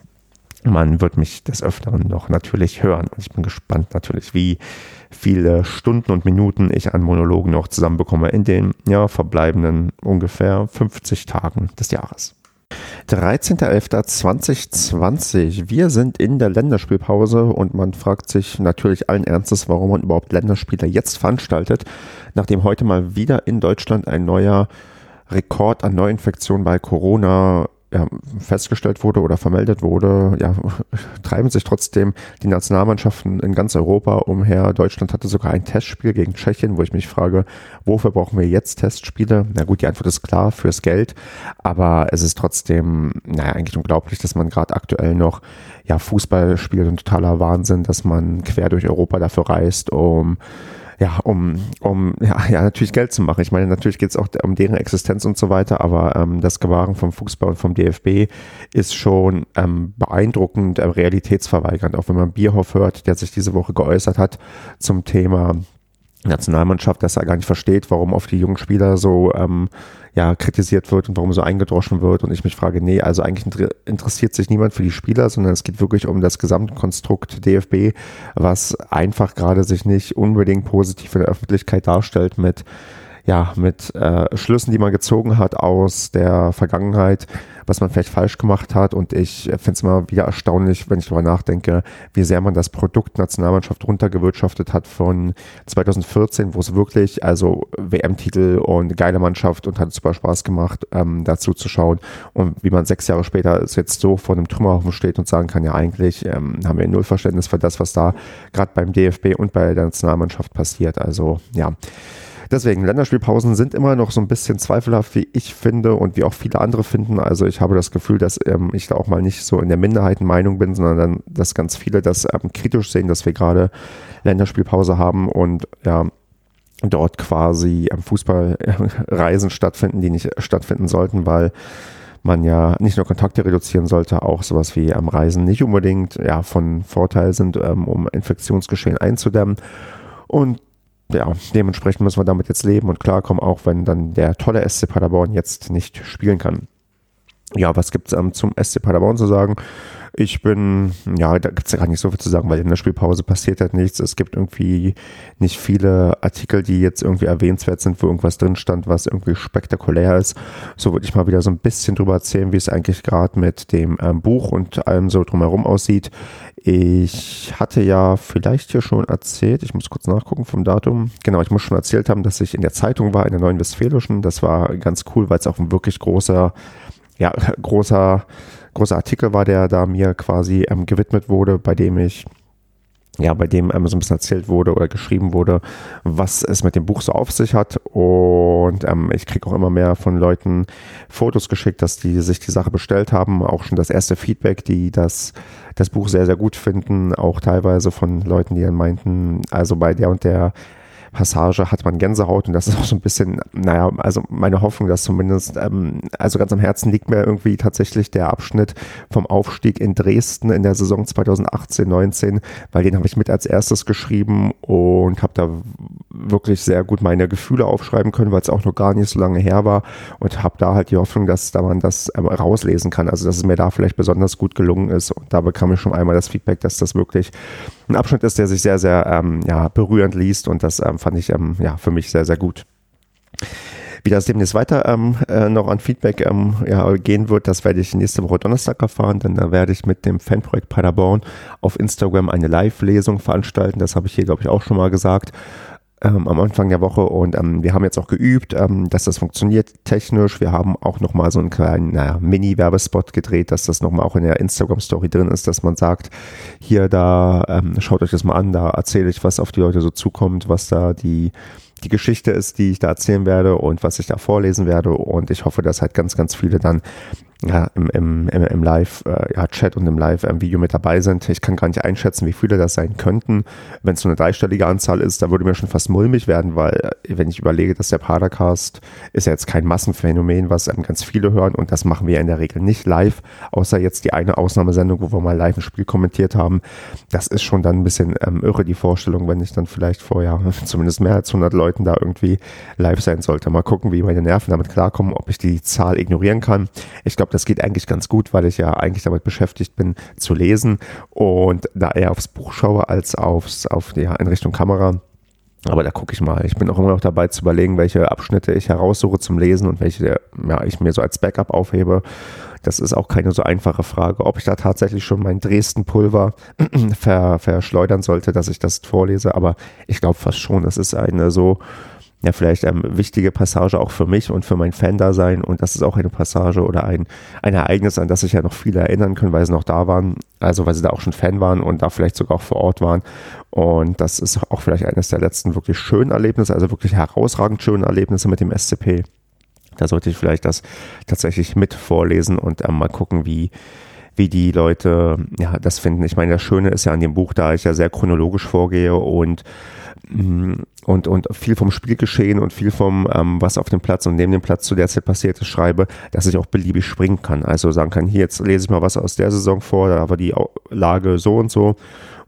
Speaker 1: man wird mich des Öfteren noch natürlich hören. Und ich bin gespannt natürlich, wie viele Stunden und Minuten ich an Monologen noch zusammenbekomme in den ja, verbleibenden ungefähr 50 Tagen des Jahres. 13.11.2020. Wir sind in der Länderspielpause und man fragt sich natürlich allen Ernstes, warum man überhaupt Länderspiele jetzt veranstaltet, nachdem heute mal wieder in Deutschland ein neuer Rekord an Neuinfektionen bei Corona ja, festgestellt wurde oder vermeldet wurde, ja, *laughs* treiben sich trotzdem die Nationalmannschaften in ganz Europa umher. Deutschland hatte sogar ein Testspiel gegen Tschechien, wo ich mich frage, wofür brauchen wir jetzt Testspiele? Na gut, die Antwort ist klar, fürs Geld, aber es ist trotzdem, naja, eigentlich unglaublich, dass man gerade aktuell noch ja, Fußball spielt und totaler Wahnsinn, dass man quer durch Europa dafür reist, um ja, um, um ja, *laughs* ja, natürlich Geld zu machen. Ich meine, natürlich geht es auch um deren Existenz und so weiter, aber ähm, das Gewahren vom Fußball und vom DFB ist schon ähm, beeindruckend, äh, realitätsverweigernd. Auch wenn man Bierhoff hört, der sich diese Woche geäußert hat zum Thema Nationalmannschaft, dass er gar nicht versteht, warum auf die jungen Spieler so ähm, ja, kritisiert wird und warum so eingedroschen wird. Und ich mich frage, nee, also eigentlich interessiert sich niemand für die Spieler, sondern es geht wirklich um das Gesamtkonstrukt DFB, was einfach gerade sich nicht unbedingt positiv in der Öffentlichkeit darstellt mit ja, mit äh, Schlüssen, die man gezogen hat aus der Vergangenheit, was man vielleicht falsch gemacht hat. Und ich finde es immer wieder erstaunlich, wenn ich darüber nachdenke, wie sehr man das Produkt Nationalmannschaft runtergewirtschaftet hat von 2014, wo es wirklich, also WM-Titel und geile Mannschaft und hat super Spaß gemacht, ähm, dazu zu schauen. Und wie man sechs Jahre später jetzt so vor einem Trümmerhaufen steht und sagen kann, ja, eigentlich ähm, haben wir null Verständnis für das, was da gerade beim DFB und bei der Nationalmannschaft passiert. Also ja. Deswegen, Länderspielpausen sind immer noch so ein bisschen zweifelhaft, wie ich finde und wie auch viele andere finden. Also ich habe das Gefühl, dass ähm, ich da auch mal nicht so in der Minderheitenmeinung bin, sondern dass ganz viele das ähm, kritisch sehen, dass wir gerade Länderspielpause haben und ja, dort quasi ähm, Fußballreisen stattfinden, die nicht stattfinden sollten, weil man ja nicht nur Kontakte reduzieren sollte, auch sowas wie am Reisen nicht unbedingt ja, von Vorteil sind, ähm, um Infektionsgeschehen einzudämmen. Und ja, dementsprechend müssen wir damit jetzt leben und klarkommen, auch wenn dann der tolle SC Paderborn jetzt nicht spielen kann. Ja, was gibt's ähm, zum SC Paderborn zu sagen? Ich bin, ja, da gibt's ja gar nicht so viel zu sagen, weil in der Spielpause passiert halt nichts. Es gibt irgendwie nicht viele Artikel, die jetzt irgendwie erwähnenswert sind, wo irgendwas drin stand, was irgendwie spektakulär ist. So würde ich mal wieder so ein bisschen drüber erzählen, wie es eigentlich gerade mit dem ähm, Buch und allem so drumherum aussieht. Ich hatte ja vielleicht hier schon erzählt, ich muss kurz nachgucken vom Datum. Genau, ich muss schon erzählt haben, dass ich in der Zeitung war, in der Neuen Westfälischen. Das war ganz cool, weil es auch ein wirklich großer ja, *laughs* großer, großer Artikel war, der da mir quasi ähm, gewidmet wurde, bei dem ich ja, bei dem ähm, so ein bisschen erzählt wurde oder geschrieben wurde, was es mit dem Buch so auf sich hat. Und ähm, ich kriege auch immer mehr von Leuten Fotos geschickt, dass die sich die Sache bestellt haben. Auch schon das erste Feedback, die das, das Buch sehr, sehr gut finden. Auch teilweise von Leuten, die dann meinten, also bei der und der Passage hat man Gänsehaut und das ist auch so ein bisschen, naja, also meine Hoffnung, dass zumindest, ähm, also ganz am Herzen liegt mir irgendwie tatsächlich der Abschnitt vom Aufstieg in Dresden in der Saison 2018, 19, weil den habe ich mit als erstes geschrieben und habe da wirklich sehr gut meine Gefühle aufschreiben können, weil es auch noch gar nicht so lange her war und habe da halt die Hoffnung, dass da man das ähm, rauslesen kann, also dass es mir da vielleicht besonders gut gelungen ist und da bekam ich schon einmal das Feedback, dass das wirklich ein Abschnitt ist, der sich sehr, sehr ähm, ja, berührend liest und das ähm, fand ich ähm, ja, für mich sehr, sehr gut. Wie das demnächst weiter ähm, äh, noch an Feedback ähm, ja, gehen wird, das werde ich nächste Woche Donnerstag erfahren, denn da werde ich mit dem Fanprojekt Paderborn auf Instagram eine Live-Lesung veranstalten. Das habe ich hier, glaube ich, auch schon mal gesagt ähm, am Anfang der Woche und ähm, wir haben jetzt auch geübt, ähm, dass das funktioniert technisch. Wir haben auch nochmal so einen kleinen naja, Mini-Werbespot gedreht, dass das nochmal auch in der Instagram-Story drin ist, dass man sagt, hier, da ähm, schaut euch das mal an, da erzähle ich, was auf die Leute so zukommt, was da die die Geschichte ist, die ich da erzählen werde und was ich da vorlesen werde. Und ich hoffe, dass halt ganz, ganz viele dann ja, im, im, im, im Live-Chat äh, ja, und im Live-Video mit dabei sind. Ich kann gar nicht einschätzen, wie viele das sein könnten. Wenn es so eine dreistellige Anzahl ist, da würde mir schon fast mulmig werden, weil äh, wenn ich überlege, dass der Padercast ist ja jetzt kein Massenphänomen, was ähm, ganz viele hören und das machen wir ja in der Regel nicht live, außer jetzt die eine Ausnahmesendung, wo wir mal live ein Spiel kommentiert haben. Das ist schon dann ein bisschen ähm, irre, die Vorstellung, wenn ich dann vielleicht vorher *laughs* zumindest mehr als 100 Leuten da irgendwie live sein sollte. Mal gucken, wie meine Nerven damit klarkommen, ob ich die Zahl ignorieren kann. Ich glaube, glaube, das geht eigentlich ganz gut, weil ich ja eigentlich damit beschäftigt bin zu lesen und da eher aufs Buch schaue als aufs, auf die Einrichtung Kamera. Aber da gucke ich mal. Ich bin auch immer noch dabei zu überlegen, welche Abschnitte ich heraussuche zum Lesen und welche ja, ich mir so als Backup aufhebe. Das ist auch keine so einfache Frage, ob ich da tatsächlich schon mein Dresden-Pulver *clears throat* ver, verschleudern sollte, dass ich das vorlese. Aber ich glaube fast schon. Das ist eine so ja vielleicht eine wichtige Passage auch für mich und für mein Fan-Dasein. Und das ist auch eine Passage oder ein, ein Ereignis, an das sich ja noch viele erinnern können, weil sie noch da waren, also weil sie da auch schon Fan waren und da vielleicht sogar auch vor Ort waren. Und das ist auch vielleicht eines der letzten wirklich schönen Erlebnisse, also wirklich herausragend schönen Erlebnisse mit dem SCP. Da sollte ich vielleicht das tatsächlich mit vorlesen und äh, mal gucken, wie, wie die Leute ja, das finden. Ich meine, das Schöne ist ja an dem Buch, da ich ja sehr chronologisch vorgehe und mm, und, und viel vom Spielgeschehen und viel vom, ähm, was auf dem Platz und neben dem Platz zu der Zeit passiert ist, schreibe, dass ich auch beliebig springen kann. Also sagen kann, hier jetzt lese ich mal was aus der Saison vor, da war die Lage so und so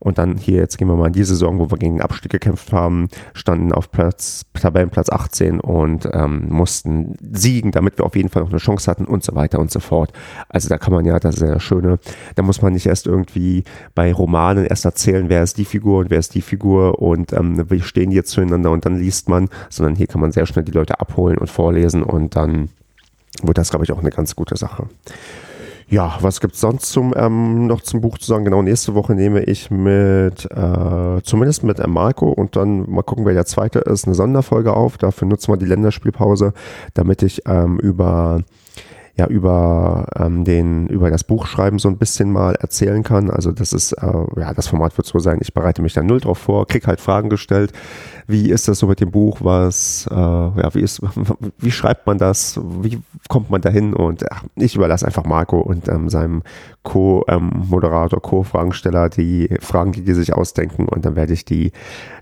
Speaker 1: und dann hier, jetzt gehen wir mal in die Saison, wo wir gegen Abstieg gekämpft haben, standen auf Platz, Tabellenplatz 18 und ähm, mussten siegen, damit wir auf jeden Fall noch eine Chance hatten und so weiter und so fort. Also da kann man ja, das ist ja das Schöne, da muss man nicht erst irgendwie bei Romanen erst erzählen, wer ist die Figur und wer ist die Figur und ähm, wie stehen die jetzt zueinander und dann liest man, sondern hier kann man sehr schnell die Leute abholen und vorlesen und dann wird das, glaube ich, auch eine ganz gute Sache. Ja, was gibt's sonst zum ähm, noch zum Buch zu sagen? Genau, nächste Woche nehme ich mit, äh, zumindest mit Marco und dann mal gucken, wer der zweite ist, eine Sonderfolge auf. Dafür nutzen wir die Länderspielpause, damit ich ähm, über ja über ähm, den über das Buchschreiben so ein bisschen mal erzählen kann. Also das ist äh, ja das Format wird so sein. Ich bereite mich da null drauf vor, krieg halt Fragen gestellt. Wie ist das so mit dem Buch? Was äh, ja wie ist *laughs* wie schreibt man das? Wie kommt man dahin? Und ach, ich überlasse einfach Marco und ähm, seinem Co-Moderator, ähm, Co-Fragensteller die Fragen, die die sich ausdenken und dann werde ich die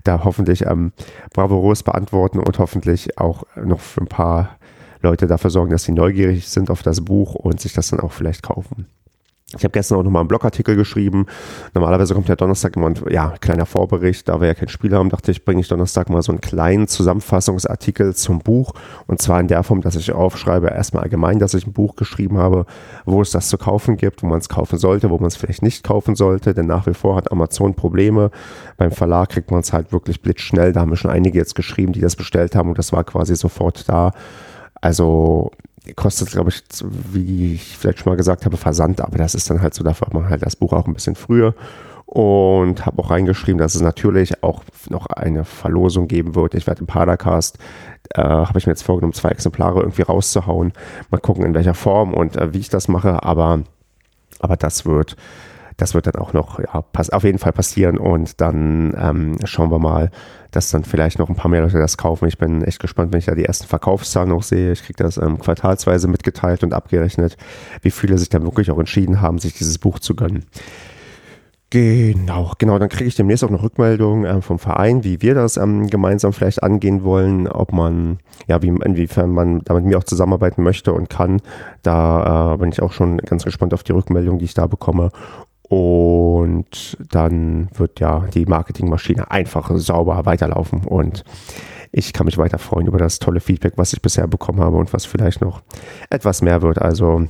Speaker 1: da hoffentlich ähm, bravourös beantworten und hoffentlich auch noch für ein paar Leute dafür sorgen, dass sie neugierig sind auf das Buch und sich das dann auch vielleicht kaufen. Ich habe gestern auch nochmal einen Blogartikel geschrieben. Normalerweise kommt ja Donnerstag immer ein ja, kleiner Vorbericht. Da wir ja kein Spiel haben, dachte ich, bringe ich Donnerstag mal so einen kleinen Zusammenfassungsartikel zum Buch. Und zwar in der Form, dass ich aufschreibe, erstmal allgemein, dass ich ein Buch geschrieben habe, wo es das zu kaufen gibt, wo man es kaufen sollte, wo man es vielleicht nicht kaufen sollte. Denn nach wie vor hat Amazon Probleme. Beim Verlag kriegt man es halt wirklich blitzschnell. Da haben wir schon einige jetzt geschrieben, die das bestellt haben und das war quasi sofort da. Also kostet, glaube ich, wie ich vielleicht schon mal gesagt habe, Versand, aber das ist dann halt so, dafür hat man halt das Buch auch ein bisschen früher. Und habe auch reingeschrieben, dass es natürlich auch noch eine Verlosung geben wird. Ich werde im Padercast, äh, habe ich mir jetzt vorgenommen, zwei Exemplare irgendwie rauszuhauen. Mal gucken, in welcher Form und äh, wie ich das mache, aber, aber das wird das wird dann auch noch ja, pass, auf jeden Fall passieren und dann ähm, schauen wir mal, dass dann vielleicht noch ein paar mehr Leute das kaufen. Ich bin echt gespannt, wenn ich da die ersten Verkaufszahlen noch sehe. Ich kriege das ähm, quartalsweise mitgeteilt und abgerechnet, wie viele sich dann wirklich auch entschieden haben, sich dieses Buch zu gönnen. Genau, genau. Dann kriege ich demnächst auch eine Rückmeldung äh, vom Verein, wie wir das ähm, gemeinsam vielleicht angehen wollen, ob man, ja, wie, inwiefern man damit mir auch zusammenarbeiten möchte und kann. Da äh, bin ich auch schon ganz gespannt auf die Rückmeldung, die ich da bekomme. Und dann wird ja die Marketingmaschine einfach sauber weiterlaufen und ich kann mich weiter freuen über das tolle Feedback, was ich bisher bekommen habe und was vielleicht noch etwas mehr wird. Also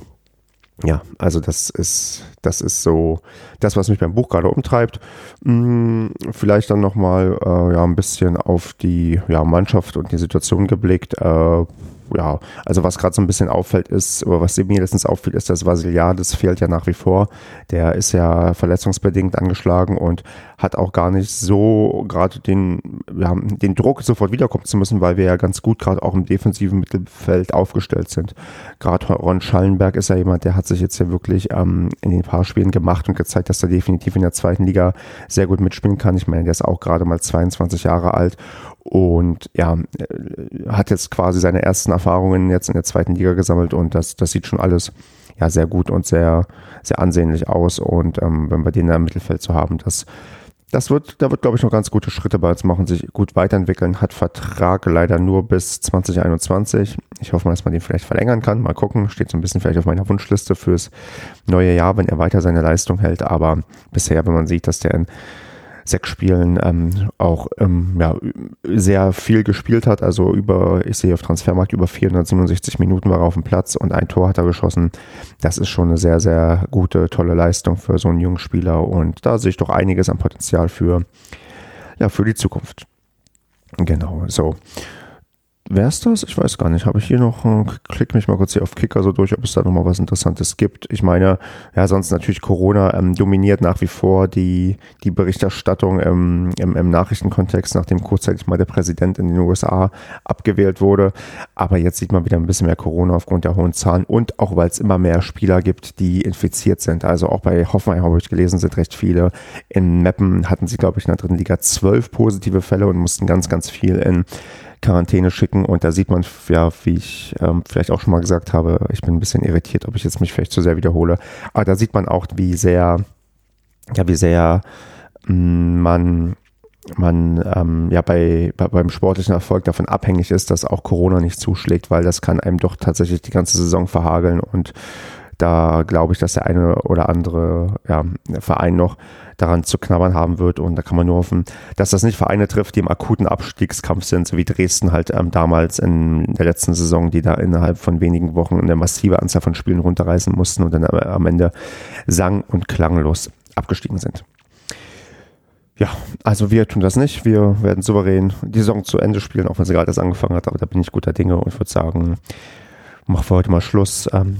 Speaker 1: ja, also das ist, das ist so das, was mich beim Buch gerade umtreibt. Hm, vielleicht dann nochmal äh, ja, ein bisschen auf die ja, Mannschaft und die Situation geblickt. Äh, ja, also was gerade so ein bisschen auffällt ist, oder was mir letztens auffällt, ist, dass Vasiliades fehlt ja nach wie vor. Der ist ja verletzungsbedingt angeschlagen und hat auch gar nicht so gerade den, ja, den Druck, sofort wiederkommen zu müssen, weil wir ja ganz gut gerade auch im defensiven Mittelfeld aufgestellt sind. Gerade Ron Schallenberg ist ja jemand, der hat sich jetzt ja wirklich ähm, in den paar Spielen gemacht und gezeigt, dass er definitiv in der zweiten Liga sehr gut mitspielen kann. Ich meine, der ist auch gerade mal 22 Jahre alt und ja, äh, hat jetzt quasi seine ersten Erfahrungen jetzt in der zweiten Liga gesammelt und das, das sieht schon alles ja sehr gut und sehr, sehr ansehnlich aus. Und ähm, wenn wir den da im Mittelfeld zu haben, das, das wird, da wird, glaube ich, noch ganz gute Schritte bei uns machen, sich gut weiterentwickeln. Hat Vertrag leider nur bis 2021. Ich hoffe mal, dass man den vielleicht verlängern kann. Mal gucken. Steht so ein bisschen vielleicht auf meiner Wunschliste fürs neue Jahr, wenn er weiter seine Leistung hält. Aber bisher, wenn man sieht, dass der in sechs Spielen ähm, auch ähm, ja, sehr viel gespielt hat. Also über, ich sehe auf Transfermarkt über 467 Minuten war er auf dem Platz und ein Tor hat er geschossen. Das ist schon eine sehr, sehr gute, tolle Leistung für so einen jungen Spieler und da sehe ich doch einiges an Potenzial für, ja, für die Zukunft. Genau, so. Wer ist das? Ich weiß gar nicht. Habe ich hier noch, äh, klick mich mal kurz hier auf Kicker so durch, ob es da nochmal was Interessantes gibt. Ich meine, ja, sonst natürlich Corona ähm, dominiert nach wie vor die, die Berichterstattung im, im, im Nachrichtenkontext, nachdem kurzzeitig mal der Präsident in den USA abgewählt wurde. Aber jetzt sieht man wieder ein bisschen mehr Corona aufgrund der hohen Zahlen und auch, weil es immer mehr Spieler gibt, die infiziert sind. Also auch bei Hoffenheim habe ich gelesen, sind recht viele. In Meppen hatten sie, glaube ich, in der dritten Liga zwölf positive Fälle und mussten ganz, ganz viel in Quarantäne schicken. Und da sieht man, ja, wie ich ähm, vielleicht auch schon mal gesagt habe, ich bin ein bisschen irritiert, ob ich jetzt mich vielleicht zu sehr wiederhole. Aber da sieht man auch, wie sehr, ja, wie sehr mh, mm, man man ähm, ja bei, bei, beim sportlichen Erfolg davon abhängig ist, dass auch Corona nicht zuschlägt, weil das kann einem doch tatsächlich die ganze Saison verhageln und da glaube ich, dass der eine oder andere ja, Verein noch daran zu knabbern haben wird. Und da kann man nur hoffen, dass das nicht Vereine trifft, die im akuten Abstiegskampf sind, so wie Dresden halt ähm, damals in der letzten Saison, die da innerhalb von wenigen Wochen eine massive Anzahl von Spielen runterreißen mussten und dann am Ende sang- und klanglos abgestiegen sind. Ja, also wir tun das nicht. Wir werden souverän die Saison zu Ende spielen, auch wenn sie gerade erst angefangen hat. Aber da bin ich guter Dinge und würde sagen, mache für heute mal Schluss. Ähm,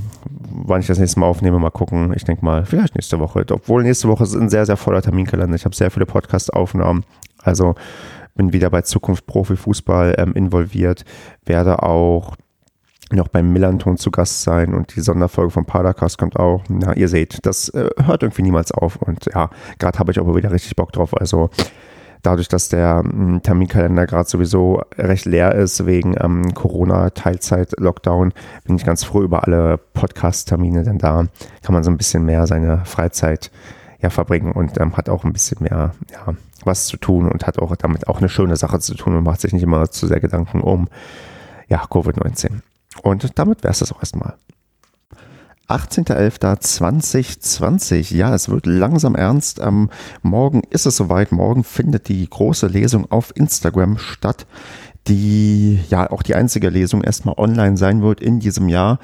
Speaker 1: wann ich das nächste Mal aufnehme, mal gucken. Ich denke mal, vielleicht nächste Woche. Obwohl nächste Woche ist ein sehr, sehr voller Terminkalender. Ich habe sehr viele Podcast-Aufnahmen. Also bin wieder bei Zukunft Profifußball ähm, involviert. Werde auch noch beim Millanton zu Gast sein und die Sonderfolge vom Padercast kommt auch. Na, ihr seht, das äh, hört irgendwie niemals auf und ja, gerade habe ich aber wieder richtig Bock drauf. Also dadurch, dass der ähm, Terminkalender gerade sowieso recht leer ist wegen ähm, Corona-Teilzeit-Lockdown, bin ich ganz froh über alle Podcast-Termine, denn da kann man so ein bisschen mehr seine Freizeit ja, verbringen und ähm, hat auch ein bisschen mehr ja, was zu tun und hat auch damit auch eine schöne Sache zu tun und macht sich nicht immer zu sehr Gedanken um ja, Covid-19. Und damit wäre es das auch erstmal. 18.11.2020. Ja, es wird langsam ernst. Ähm, morgen ist es soweit. Morgen findet die große Lesung auf Instagram statt, die ja auch die einzige Lesung erstmal online sein wird in diesem Jahr.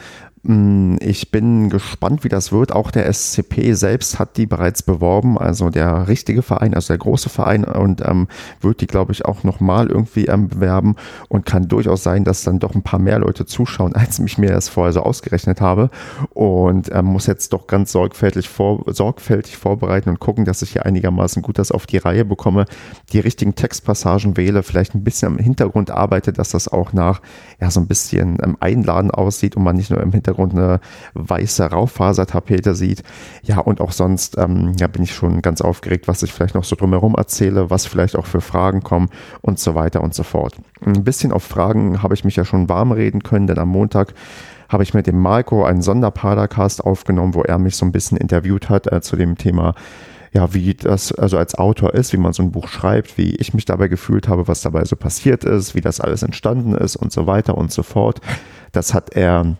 Speaker 1: Mm, ich bin gespannt, wie das wird. Auch der SCP selbst hat die bereits beworben, also der richtige Verein, also der große Verein. Und ähm, wird die, glaube ich, auch nochmal irgendwie ähm, bewerben. Und kann durchaus sein, dass dann doch ein paar mehr Leute zuschauen, *laughs* als ich mir das vorher so ausgerechnet habe. Und ähm, muss jetzt doch ganz sorgfältig, vor, sorgfältig vorbereiten und gucken, dass ich hier einigermaßen gut das auf die Reihe bekomme, die richtigen Textpassagen wähle, vielleicht ein bisschen im Hintergrund arbeite, dass das auch nach ja so ein bisschen ähm, einladen aussieht und man nicht nur im Hintergrund Hintergrund eine weiße Raufasertapete sieht. Ja, und auch sonst ähm, ja, bin ich schon ganz aufgeregt, was ich vielleicht noch so drumherum erzähle, was vielleicht auch für Fragen kommen und so weiter und so fort. Ein bisschen auf Fragen habe ich mich ja schon warm reden können, denn am Montag habe ich mit dem Marco einen Sonderpadercast aufgenommen, wo er mich so ein bisschen interviewt hat äh, zu dem Thema ja, wie das also als Autor ist, wie man so ein Buch schreibt, wie ich mich dabei gefühlt habe, was dabei so passiert ist, wie das alles entstanden ist und so weiter und so fort. Das hat er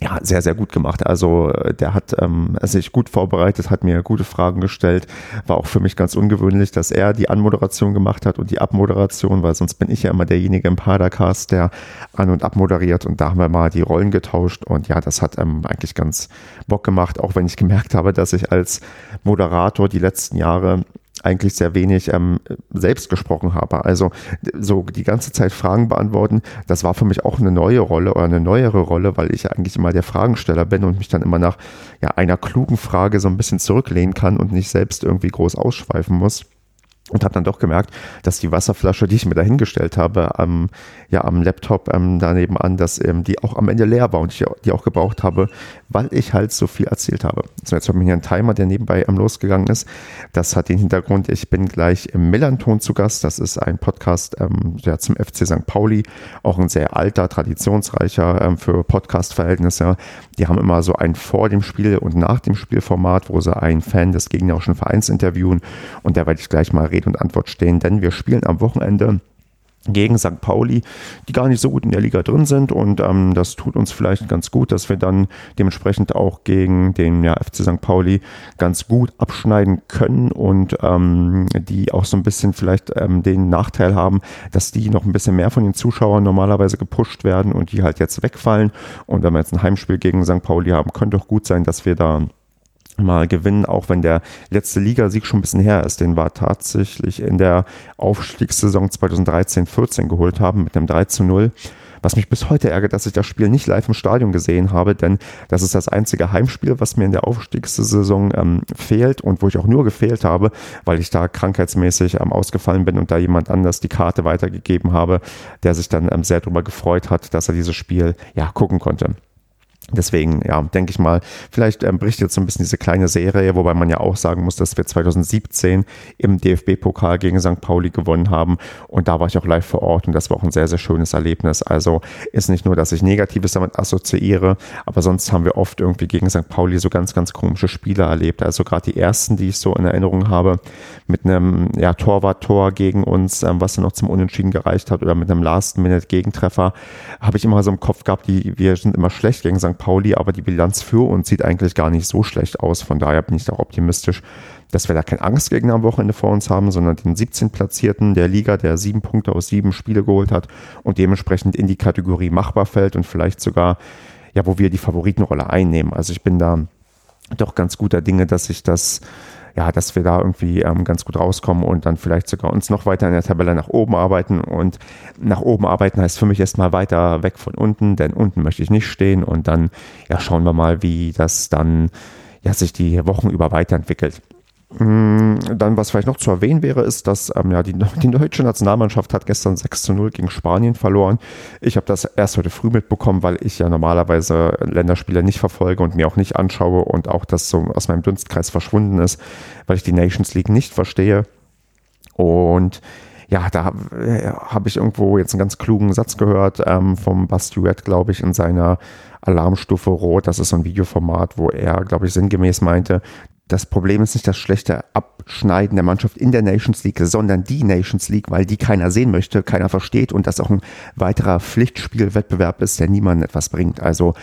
Speaker 1: ja, sehr, sehr gut gemacht. Also äh, der hat ähm, sich gut vorbereitet, hat mir gute Fragen gestellt. War auch für mich ganz ungewöhnlich, dass er die Anmoderation gemacht hat und die Abmoderation, weil sonst bin ich ja immer derjenige im Padercast, der an- und abmoderiert. Und da haben wir mal die Rollen getauscht. Und ja, das hat ähm, eigentlich ganz Bock gemacht, auch wenn ich gemerkt habe, dass ich als Moderator die letzten Jahre eigentlich sehr wenig ähm, selbst gesprochen habe. Also so die ganze Zeit Fragen beantworten, das war für mich auch eine neue Rolle oder eine neuere Rolle, weil ich eigentlich immer der Fragensteller bin und mich dann immer nach ja, einer klugen Frage so ein bisschen zurücklehnen kann und nicht selbst irgendwie groß ausschweifen muss und habe dann doch gemerkt, dass die Wasserflasche, die ich mir dahingestellt habe, am, ja, am Laptop ähm, daneben an, dass ähm, die auch am Ende leer war und ich die auch gebraucht habe, weil ich halt so viel erzählt habe. So, jetzt habe ich hier einen Timer, der nebenbei ähm, losgegangen ist. Das hat den Hintergrund, ich bin gleich im Millanton zu Gast. Das ist ein Podcast ähm, ja, zum FC St. Pauli, auch ein sehr alter, traditionsreicher ähm, für Podcast-Verhältnisse. Die haben immer so ein vor dem Spiel und nach dem Spielformat, wo sie einen Fan des gegnerischen Vereins interviewen und da werde ich gleich mal reden Rede und Antwort stehen, denn wir spielen am Wochenende gegen St. Pauli, die gar nicht so gut in der Liga drin sind und ähm, das tut uns vielleicht ganz gut, dass wir dann dementsprechend auch gegen den ja, FC St. Pauli ganz gut abschneiden können und ähm, die auch so ein bisschen vielleicht ähm, den Nachteil haben, dass die noch ein bisschen mehr von den Zuschauern normalerweise gepusht werden und die halt jetzt wegfallen und wenn wir jetzt ein Heimspiel gegen St. Pauli haben, könnte doch gut sein, dass wir da mal gewinnen, auch wenn der letzte Ligasieg schon ein bisschen her ist. Den war tatsächlich in der Aufstiegssaison 2013-14 geholt haben mit einem 3 zu 0. Was mich bis heute ärgert, dass ich das Spiel nicht live im Stadion gesehen habe, denn das ist das einzige Heimspiel, was mir in der Aufstiegssaison ähm, fehlt und wo ich auch nur gefehlt habe, weil ich da krankheitsmäßig ähm, ausgefallen bin und da jemand anders die Karte weitergegeben habe, der sich dann ähm, sehr darüber gefreut hat, dass er dieses Spiel ja gucken konnte. Deswegen, ja, denke ich mal, vielleicht ähm, bricht jetzt so ein bisschen diese kleine Serie, wobei man ja auch sagen muss, dass wir 2017 im DFB-Pokal gegen St. Pauli gewonnen haben und da war ich auch live vor Ort und das war auch ein sehr, sehr schönes Erlebnis. Also ist nicht nur, dass ich Negatives damit assoziiere, aber sonst haben wir oft irgendwie gegen St. Pauli so ganz, ganz komische Spiele erlebt. Also gerade die ersten, die ich so in Erinnerung habe, mit einem ja, Torwart-Tor gegen uns, ähm, was dann noch zum Unentschieden gereicht hat oder mit einem Last-Minute-Gegentreffer, habe ich immer so im Kopf gehabt, die, wir sind immer schlecht gegen St. Pauli, aber die Bilanz für uns sieht eigentlich gar nicht so schlecht aus. Von daher bin ich auch optimistisch, dass wir da keinen Angstgegner am Wochenende vor uns haben, sondern den 17. Platzierten der Liga, der sieben Punkte aus sieben Spiele geholt hat und dementsprechend in die Kategorie machbar fällt und vielleicht sogar, ja, wo wir die Favoritenrolle einnehmen. Also ich bin da doch ganz guter Dinge, dass sich das ja, dass wir da irgendwie ähm, ganz gut rauskommen und dann vielleicht sogar uns noch weiter in der Tabelle nach oben arbeiten. Und nach oben arbeiten heißt für mich erstmal weiter weg von unten, denn unten möchte ich nicht stehen. Und dann ja, schauen wir mal, wie das dann ja, sich die Wochen über weiterentwickelt. Mm, dann, was vielleicht noch zu erwähnen wäre, ist, dass ähm, ja, die, *laughs* die deutsche Nationalmannschaft hat gestern 6 zu 0 gegen Spanien verloren. Ich habe das erst heute früh mitbekommen, weil ich ja normalerweise Länderspiele nicht verfolge und mir auch nicht anschaue und auch das so aus meinem Dunstkreis verschwunden ist, weil ich die Nations League nicht verstehe. Und ja, da äh, habe ich irgendwo jetzt einen ganz klugen Satz gehört ähm, vom Bastuet, glaube ich, in seiner Alarmstufe Rot. Das ist so ein Videoformat, wo er, glaube ich, sinngemäß meinte, das Problem ist nicht das schlechte Abschneiden der Mannschaft in der Nations League, sondern die Nations League, weil die keiner sehen möchte, keiner versteht und das auch ein weiterer Pflichtspielwettbewerb ist, der niemandem etwas bringt. Also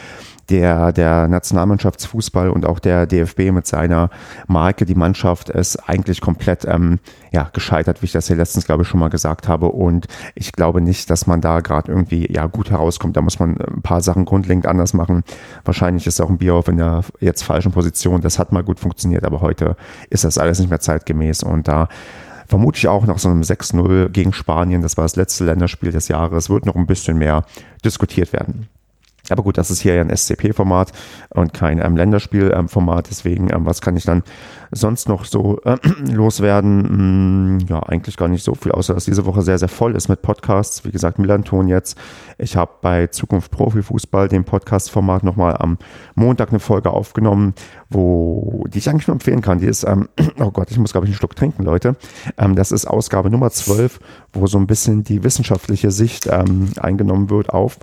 Speaker 1: der, der Nationalmannschaftsfußball und auch der DFB mit seiner Marke, die Mannschaft ist eigentlich komplett ähm, ja, gescheitert, wie ich das hier letztens, glaube ich, schon mal gesagt habe. Und ich glaube nicht, dass man da gerade irgendwie ja, gut herauskommt. Da muss man ein paar Sachen grundlegend anders machen. Wahrscheinlich ist auch ein Bierhoff in der jetzt falschen Position. Das hat mal gut funktioniert, aber heute ist das alles nicht mehr zeitgemäß. Und da vermute ich auch nach so einem 6-0 gegen Spanien, das war das letzte Länderspiel des Jahres, wird noch ein bisschen mehr diskutiert werden. Aber gut, das ist hier ja ein SCP-Format und kein ähm, Länderspiel-Format. Deswegen, ähm, was kann ich dann sonst noch so äh, *clears throat* loswerden? Hm, ja, eigentlich gar nicht so viel, außer dass diese Woche sehr, sehr voll ist mit Podcasts. Wie gesagt, Millanton jetzt. Ich habe bei Zukunft Profifußball, dem Podcast-Format, nochmal am Montag eine Folge aufgenommen, wo die ich eigentlich nur empfehlen kann. Die ist, ähm, *clears throat* oh Gott, ich muss, glaube ich, einen Schluck trinken, Leute. Ähm, das ist Ausgabe Nummer 12, wo so ein bisschen die wissenschaftliche Sicht ähm, eingenommen wird auf.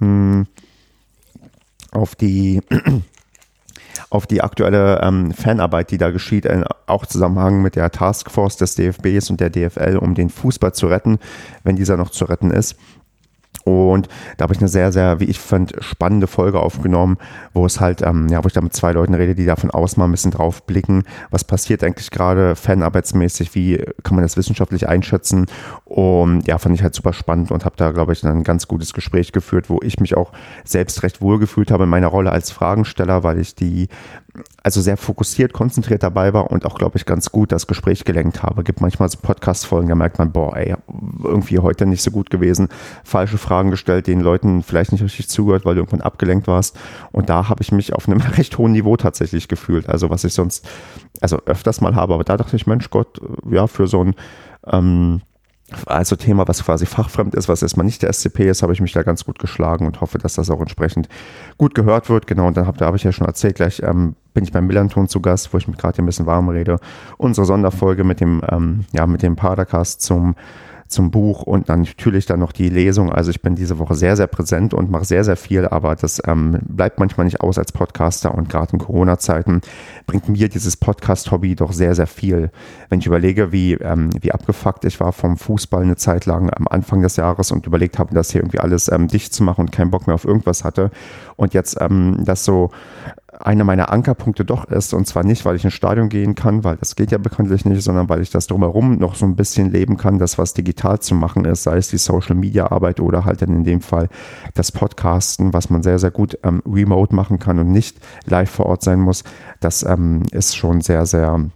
Speaker 1: Mh, hm, auf die *clears throat* auf die aktuelle ähm, Fanarbeit, die da geschieht, äh, auch Zusammenhang mit der Taskforce des DFBs und der DFL, um den Fußball zu retten, wenn dieser noch zu retten ist. Und da habe ich eine sehr, sehr, wie ich fand, spannende Folge aufgenommen, wo es halt, ähm, ja, wo ich da mit zwei Leuten rede, die da von außen mal ein bisschen drauf blicken. Was passiert eigentlich gerade fanarbeitsmäßig? Wie kann man das wissenschaftlich einschätzen? Und ja, fand ich halt super spannend und habe da, glaube ich, ein ganz gutes Gespräch geführt, wo ich mich auch selbst recht wohl gefühlt habe in meiner Rolle als Fragensteller, weil ich die also sehr fokussiert, konzentriert dabei war und auch, glaube ich, ganz gut das Gespräch gelenkt habe. Gibt manchmal so Podcast-Folgen, da merkt man, boah, ey, irgendwie heute nicht so gut gewesen, falsche Fragen gestellt, den Leuten vielleicht nicht richtig zugehört, weil du irgendwann abgelenkt warst. Und da habe ich mich auf einem *laughs* recht hohen Niveau tatsächlich gefühlt. Also was ich sonst, also öfters mal habe, aber da dachte ich, Mensch Gott, ja, für so ein ähm, also Thema, was quasi fachfremd ist, was erstmal nicht der SCP ist, habe ich mich da ganz gut geschlagen und hoffe, dass das auch entsprechend gut gehört wird. Genau, und dann habe hab ich ja schon erzählt, gleich ähm, bin ich beim Millanton zu Gast, wo ich mich gerade ein bisschen warm rede. Unsere Sonderfolge mit dem, ähm, ja, mit dem Padercast zum zum Buch und dann natürlich dann noch die Lesung. Also ich bin diese Woche sehr, sehr präsent und mache sehr, sehr viel, aber das ähm, bleibt manchmal nicht aus als Podcaster und gerade in Corona-Zeiten bringt mir dieses Podcast-Hobby doch sehr, sehr viel. Wenn ich überlege, wie, ähm, wie abgefuckt ich war vom Fußball eine Zeit lang am Anfang des Jahres und überlegt habe, das hier irgendwie alles ähm, dicht zu machen und keinen Bock mehr auf irgendwas hatte und jetzt ähm, das so einer meiner Ankerpunkte doch ist. Und zwar nicht, weil ich ins Stadion gehen kann, weil das geht ja bekanntlich nicht, sondern weil ich das drumherum noch so ein bisschen leben kann, das was digital zu machen ist, sei es die Social Media Arbeit oder halt dann in dem Fall das Podcasten, was man sehr, sehr gut ähm, remote machen kann und nicht live vor Ort sein muss. Das ähm, ist schon sehr, sehr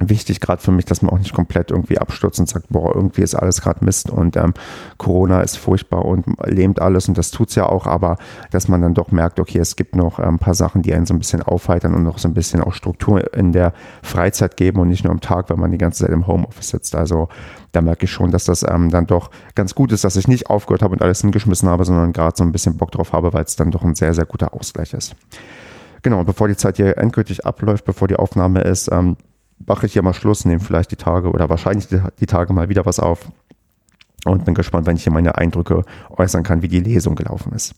Speaker 1: wichtig, gerade für mich, dass man auch nicht komplett irgendwie abstürzt und sagt, boah, irgendwie ist alles gerade Mist und ähm, Corona ist furchtbar und lähmt alles und das tut's ja auch, aber dass man dann doch merkt, okay, es gibt noch ein ähm, paar Sachen, die einen so ein bisschen aufheitern und noch so ein bisschen auch Struktur in der Freizeit geben und nicht nur am Tag, wenn man die ganze Zeit im Homeoffice sitzt. Also da merke ich schon, dass das ähm, dann doch ganz gut ist, dass ich nicht aufgehört habe und alles hingeschmissen habe, sondern gerade so ein bisschen Bock drauf habe, weil es dann doch ein sehr, sehr guter Ausgleich ist. Genau, und bevor die Zeit hier endgültig abläuft, bevor die Aufnahme ist, ähm, mache ich hier mal Schluss, nehme vielleicht die Tage oder wahrscheinlich die, Tage mal wieder was auf und bin gespannt, wenn ich hier meine Eindrücke äußern kann, wie die Lesung gelaufen ist.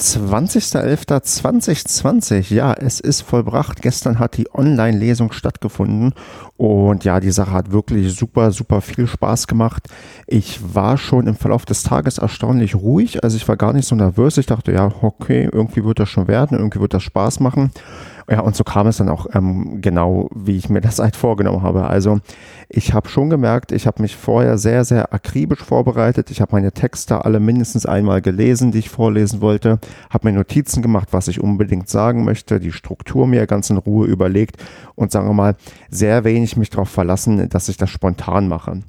Speaker 1: 20.11.2020, ja, es ist vollbracht. Gestern hat die Online-Lesung stattgefunden und ja, die Sache hat wirklich super, super viel Spaß gemacht. Ich war schon im Verlauf des Tages erstaunlich ruhig, also ich war gar nicht so nervös. Ich dachte, ja, okay, irgendwie wird das schon werden, irgendwie wird das Spaß machen. Ja, und so kam es dann auch ähm, genau, wie ich mir das halt vorgenommen habe. Also ich habe schon gemerkt, ich habe mich vorher sehr, sehr akribisch vorbereitet. Ich habe meine Texte alle mindestens einmal gelesen, die ich vorlesen wollte, habe mir Notizen gemacht, was ich unbedingt sagen möchte, die Struktur mir ganz in Ruhe überlegt und sagen wir mal, sehr wenig mich darauf verlassen, dass ich das spontan mache.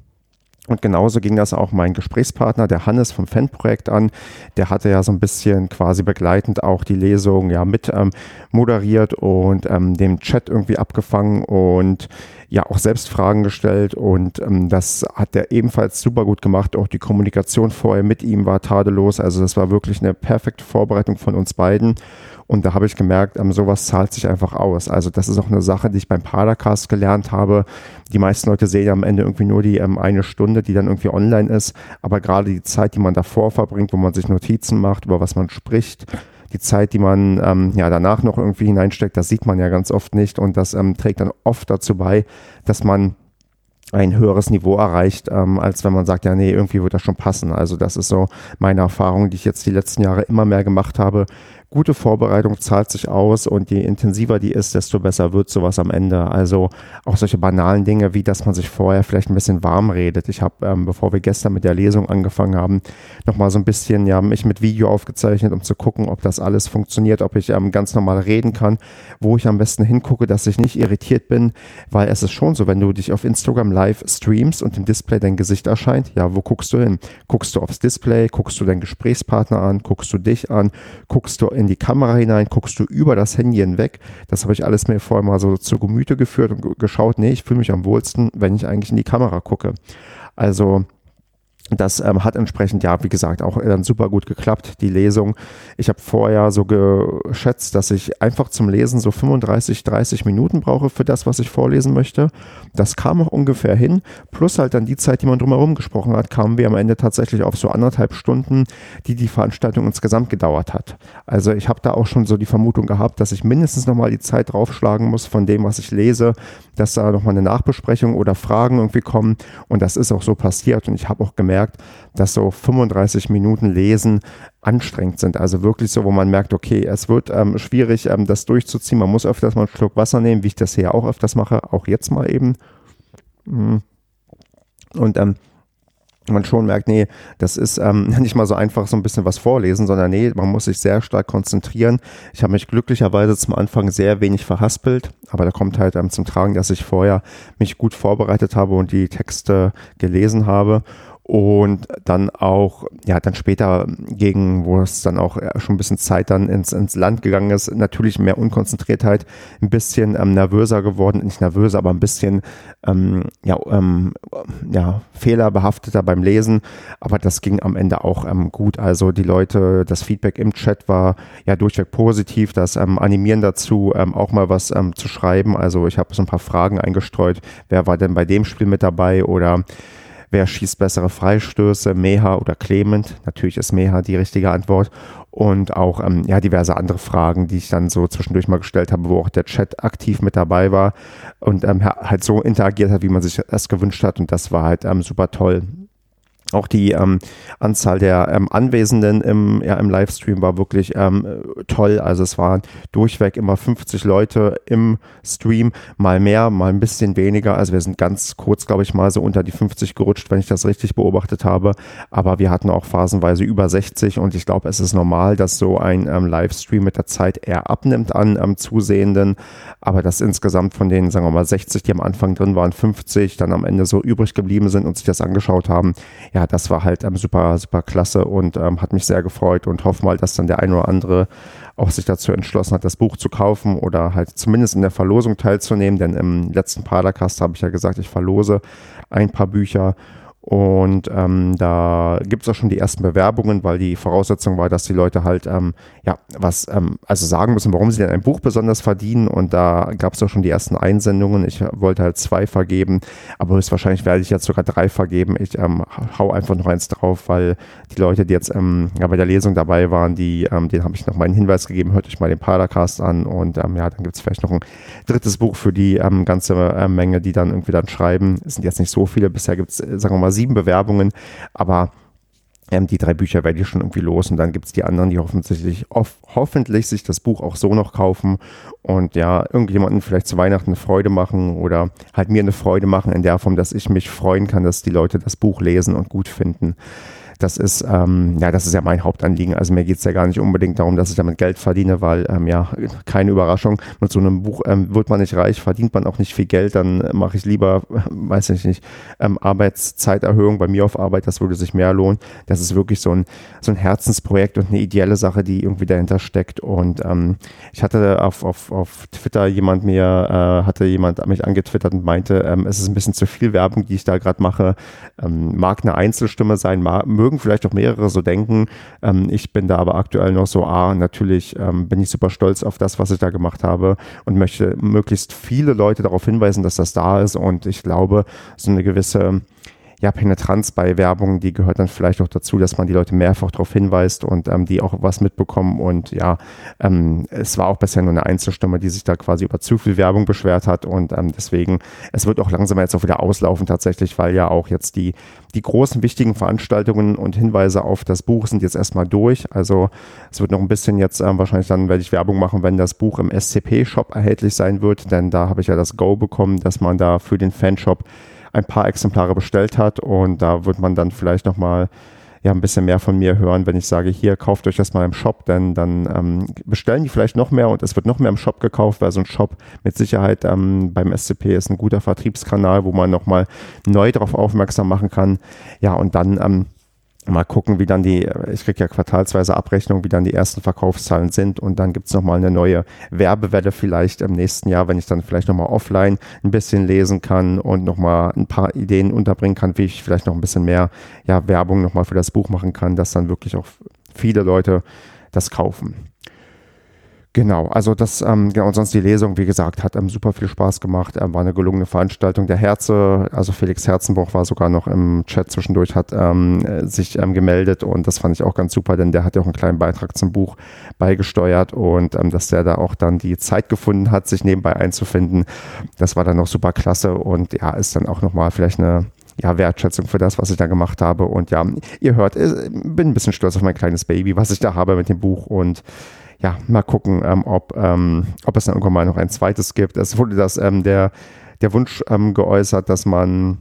Speaker 1: Und genauso ging das auch mein Gesprächspartner, der Hannes vom Fanprojekt an. Der hatte ja so ein bisschen quasi begleitend auch die Lesung ja mit ähm, moderiert und ähm, dem Chat irgendwie abgefangen und ja auch selbst Fragen gestellt. Und ähm, das hat er ebenfalls super gut gemacht. Auch die Kommunikation vorher mit ihm war tadellos. Also das war wirklich eine perfekte Vorbereitung von uns beiden. Und da habe ich gemerkt, ähm, sowas zahlt sich einfach aus. Also das ist auch eine Sache, die ich beim Padercast gelernt habe. Die meisten Leute sehen ja am Ende irgendwie nur die ähm, eine Stunde, die dann irgendwie online ist. Aber gerade die Zeit, die man davor verbringt, wo man sich Notizen macht, über was man spricht, die Zeit, die man ähm, ja danach noch irgendwie hineinsteckt, das sieht man ja ganz oft nicht. Und das ähm, trägt dann oft dazu bei, dass man ein höheres Niveau erreicht, ähm, als wenn man sagt, ja, nee, irgendwie wird das schon passen. Also das ist so meine Erfahrung, die ich jetzt die letzten Jahre immer mehr gemacht habe, gute Vorbereitung zahlt sich aus und je intensiver die ist, desto besser wird sowas am Ende. Also auch solche banalen Dinge, wie dass man sich vorher vielleicht ein bisschen warm redet. Ich habe, ähm, bevor wir gestern mit der Lesung angefangen haben, nochmal so ein bisschen ja, mich mit Video aufgezeichnet, um zu gucken, ob das alles funktioniert, ob ich ähm, ganz normal reden kann, wo ich am besten hingucke, dass ich nicht irritiert bin, weil es ist schon so, wenn du dich auf Instagram live streamst und im Display dein Gesicht erscheint, ja, wo guckst du hin? Guckst du aufs Display, guckst du deinen Gesprächspartner an, guckst du dich an, guckst du in in die Kamera hinein, guckst du über das Handy hinweg. Das habe ich alles mir vorher mal so zu Gemüte geführt und geschaut, nee, ich fühle mich am wohlsten, wenn ich eigentlich in die Kamera gucke. Also das ähm, hat entsprechend, ja, wie gesagt, auch dann super gut geklappt, die Lesung. Ich habe vorher so geschätzt, dass ich einfach zum Lesen so 35, 30 Minuten brauche für das, was ich vorlesen möchte. Das kam auch ungefähr hin. Plus halt dann die Zeit, die man drumherum gesprochen hat, kamen wir am Ende tatsächlich auf so anderthalb Stunden, die die Veranstaltung insgesamt gedauert hat. Also ich habe da auch schon so die Vermutung gehabt, dass ich mindestens nochmal die Zeit draufschlagen muss von dem, was ich lese, dass da nochmal eine Nachbesprechung oder Fragen irgendwie kommen. Und das ist auch so passiert. Und ich habe auch gemerkt, gemerkt, dass so 35 Minuten Lesen anstrengend sind. Also wirklich so, wo man merkt, okay, es wird ähm, schwierig, ähm, das durchzuziehen. Man muss öfters mal einen Schluck Wasser nehmen, wie ich das hier auch öfters mache, auch jetzt mal eben. Mhm. Und ähm, man schon merkt, nee, das ist ähm, *laughs* nicht mal so einfach so ein bisschen was vorlesen, sondern nee, man muss sich sehr stark konzentrieren. Ich habe mich glücklicherweise zum Anfang sehr wenig verhaspelt, aber da kommt halt ähm, zum Tragen, dass ich vorher mich gut vorbereitet habe und die Texte gelesen habe und dann auch, ja, dann später gegen, wo es dann auch schon ein bisschen Zeit dann ins, ins Land gegangen ist, natürlich mehr Unkonzentriertheit, ein bisschen ähm, nervöser geworden, nicht nervöser, aber ein bisschen, ähm, ja, ähm, ja, fehlerbehafteter beim Lesen, aber das ging am Ende auch ähm, gut. Also die Leute, das Feedback im Chat war ja durchweg positiv, das ähm, Animieren dazu, ähm, auch mal was zu schreiben. Also ich habe so ein paar Fragen eingestreut, wer war denn bei dem Spiel mit dabei oder Wer schießt bessere Freistöße, Meha oder Clement? Natürlich ist Meha die richtige Antwort. Und auch ähm, ja, diverse andere Fragen, die ich dann so zwischendurch mal gestellt habe, wo auch der Chat aktiv mit dabei war und ähm, halt so interagiert hat, wie man sich das gewünscht hat. Und das war halt ähm, super toll. Auch die ähm, Anzahl der ähm, Anwesenden im, ja, im Livestream war wirklich ähm, toll. Also es waren durchweg immer 50 Leute im Stream, mal mehr, mal ein bisschen weniger. Also wir sind ganz kurz, glaube ich, mal so unter die 50 gerutscht, wenn ich das richtig beobachtet habe. Aber wir hatten auch phasenweise über 60 und ich glaube, es ist normal, dass so ein ähm, Livestream mit der Zeit eher abnimmt an ähm, Zusehenden. Aber dass insgesamt von den, sagen wir mal, 60, die am Anfang drin waren, 50 dann am Ende so übrig geblieben sind und sich das angeschaut haben, ja, das war halt ähm, super, super klasse und ähm, hat mich sehr gefreut und hoffe mal, dass dann der eine oder andere auch sich dazu entschlossen hat, das Buch zu kaufen oder halt zumindest in der Verlosung teilzunehmen, denn im letzten Padercast habe ich ja gesagt, ich verlose ein paar Bücher und ähm, da gibt es auch schon die ersten Bewerbungen, weil die Voraussetzung war, dass die Leute halt ähm, ja was ähm, also sagen müssen, warum sie denn ein Buch besonders verdienen. Und da gab es auch schon die ersten Einsendungen. Ich wollte halt zwei vergeben, aber höchstwahrscheinlich werde ich jetzt sogar drei vergeben. Ich ähm, hau einfach noch eins drauf, weil die Leute, die jetzt ähm, ja, bei der Lesung dabei waren, die, ähm, denen habe ich noch mal einen Hinweis gegeben, hört euch mal den Padercast an und ähm, ja, dann gibt es vielleicht noch ein drittes Buch für die ähm, ganze äh, Menge, die dann irgendwie dann schreiben. Es sind jetzt nicht so viele, bisher gibt es, äh, sagen wir mal, sieben Bewerbungen, aber ähm, die drei Bücher werde ich schon irgendwie los und dann gibt es die anderen, die hoffentlich, hoff, hoffentlich sich das Buch auch so noch kaufen und ja, irgendjemanden vielleicht zu Weihnachten eine Freude machen oder halt mir eine Freude machen in der Form, dass ich mich freuen kann, dass die Leute das Buch lesen und gut finden. Das ist, ähm, ja, das ist ja mein Hauptanliegen. Also mir geht es ja gar nicht unbedingt darum, dass ich damit Geld verdiene, weil, ähm, ja, keine Überraschung, mit so einem Buch ähm, wird man nicht reich, verdient man auch nicht viel Geld, dann mache ich lieber, *laughs* weiß ich nicht, ähm, Arbeitszeiterhöhung bei mir auf Arbeit, das würde sich mehr lohnen. Das ist wirklich so ein, so ein Herzensprojekt und eine ideelle Sache, die irgendwie dahinter steckt. Und ähm, ich hatte auf, auf, auf Twitter jemand mir, äh, hatte jemand mich angetwittert und meinte, ähm, es ist ein bisschen zu viel Werbung, die ich da gerade mache. Mag eine Einzelstimme sein, mag, mögen vielleicht auch mehrere so denken. Ähm, ich bin da aber aktuell noch so, ah, natürlich ähm, bin ich super stolz auf das, was ich da gemacht habe und möchte möglichst viele Leute darauf hinweisen, dass das da ist. Und ich glaube, so eine gewisse ja, Penetranz bei Werbung, die gehört dann vielleicht auch dazu, dass man die Leute mehrfach darauf hinweist und ähm, die auch was mitbekommen. Und ja, ähm, es war auch bisher nur eine Einzelstimme, die sich da quasi über zu viel Werbung beschwert hat. Und ähm, deswegen, es wird auch langsam jetzt auch wieder auslaufen tatsächlich, weil ja auch jetzt die, die großen wichtigen Veranstaltungen und Hinweise auf das Buch sind jetzt erstmal durch. Also es wird noch ein bisschen jetzt, ähm, wahrscheinlich dann werde ich Werbung machen, wenn das Buch im SCP-Shop erhältlich sein wird, denn da habe ich ja das Go bekommen, dass man da für den Fanshop ein paar Exemplare bestellt hat und da wird man dann vielleicht nochmal ja, ein bisschen mehr von mir hören, wenn ich sage, hier, kauft euch das mal im Shop, denn dann ähm, bestellen die vielleicht noch mehr und es wird noch mehr im Shop gekauft, weil so ein Shop mit Sicherheit ähm, beim SCP ist ein guter Vertriebskanal, wo man nochmal neu darauf aufmerksam machen kann. Ja, und dann ähm, mal gucken, wie dann die, ich kriege ja quartalsweise Abrechnung, wie dann die ersten Verkaufszahlen sind und dann gibt es nochmal eine neue Werbewelle vielleicht im nächsten Jahr, wenn ich dann vielleicht nochmal offline ein bisschen lesen kann und nochmal ein paar Ideen unterbringen kann, wie ich vielleicht noch ein bisschen mehr ja, Werbung nochmal für das Buch machen kann, dass dann wirklich auch viele Leute das kaufen. Genau, also das, ähm, genau, und sonst die Lesung, wie gesagt, hat ähm, super viel Spaß gemacht, ähm, war eine gelungene Veranstaltung. Der Herze, also Felix Herzenbruch war sogar noch im Chat zwischendurch, hat ähm, sich ähm, gemeldet und das fand ich auch ganz super, denn der hat ja auch einen kleinen Beitrag zum Buch beigesteuert und ähm, dass der da auch dann die Zeit gefunden hat, sich nebenbei einzufinden, das war dann noch super klasse und ja, ist dann auch nochmal vielleicht eine ja, Wertschätzung für das, was ich da gemacht habe. Und ja, ihr hört, äh, bin ein bisschen stolz auf mein kleines Baby, was ich da habe mit dem Buch und ja, mal gucken, ähm, ob, ähm, ob es dann irgendwann mal noch ein zweites gibt. Es wurde das, ähm, der, der Wunsch ähm, geäußert, dass man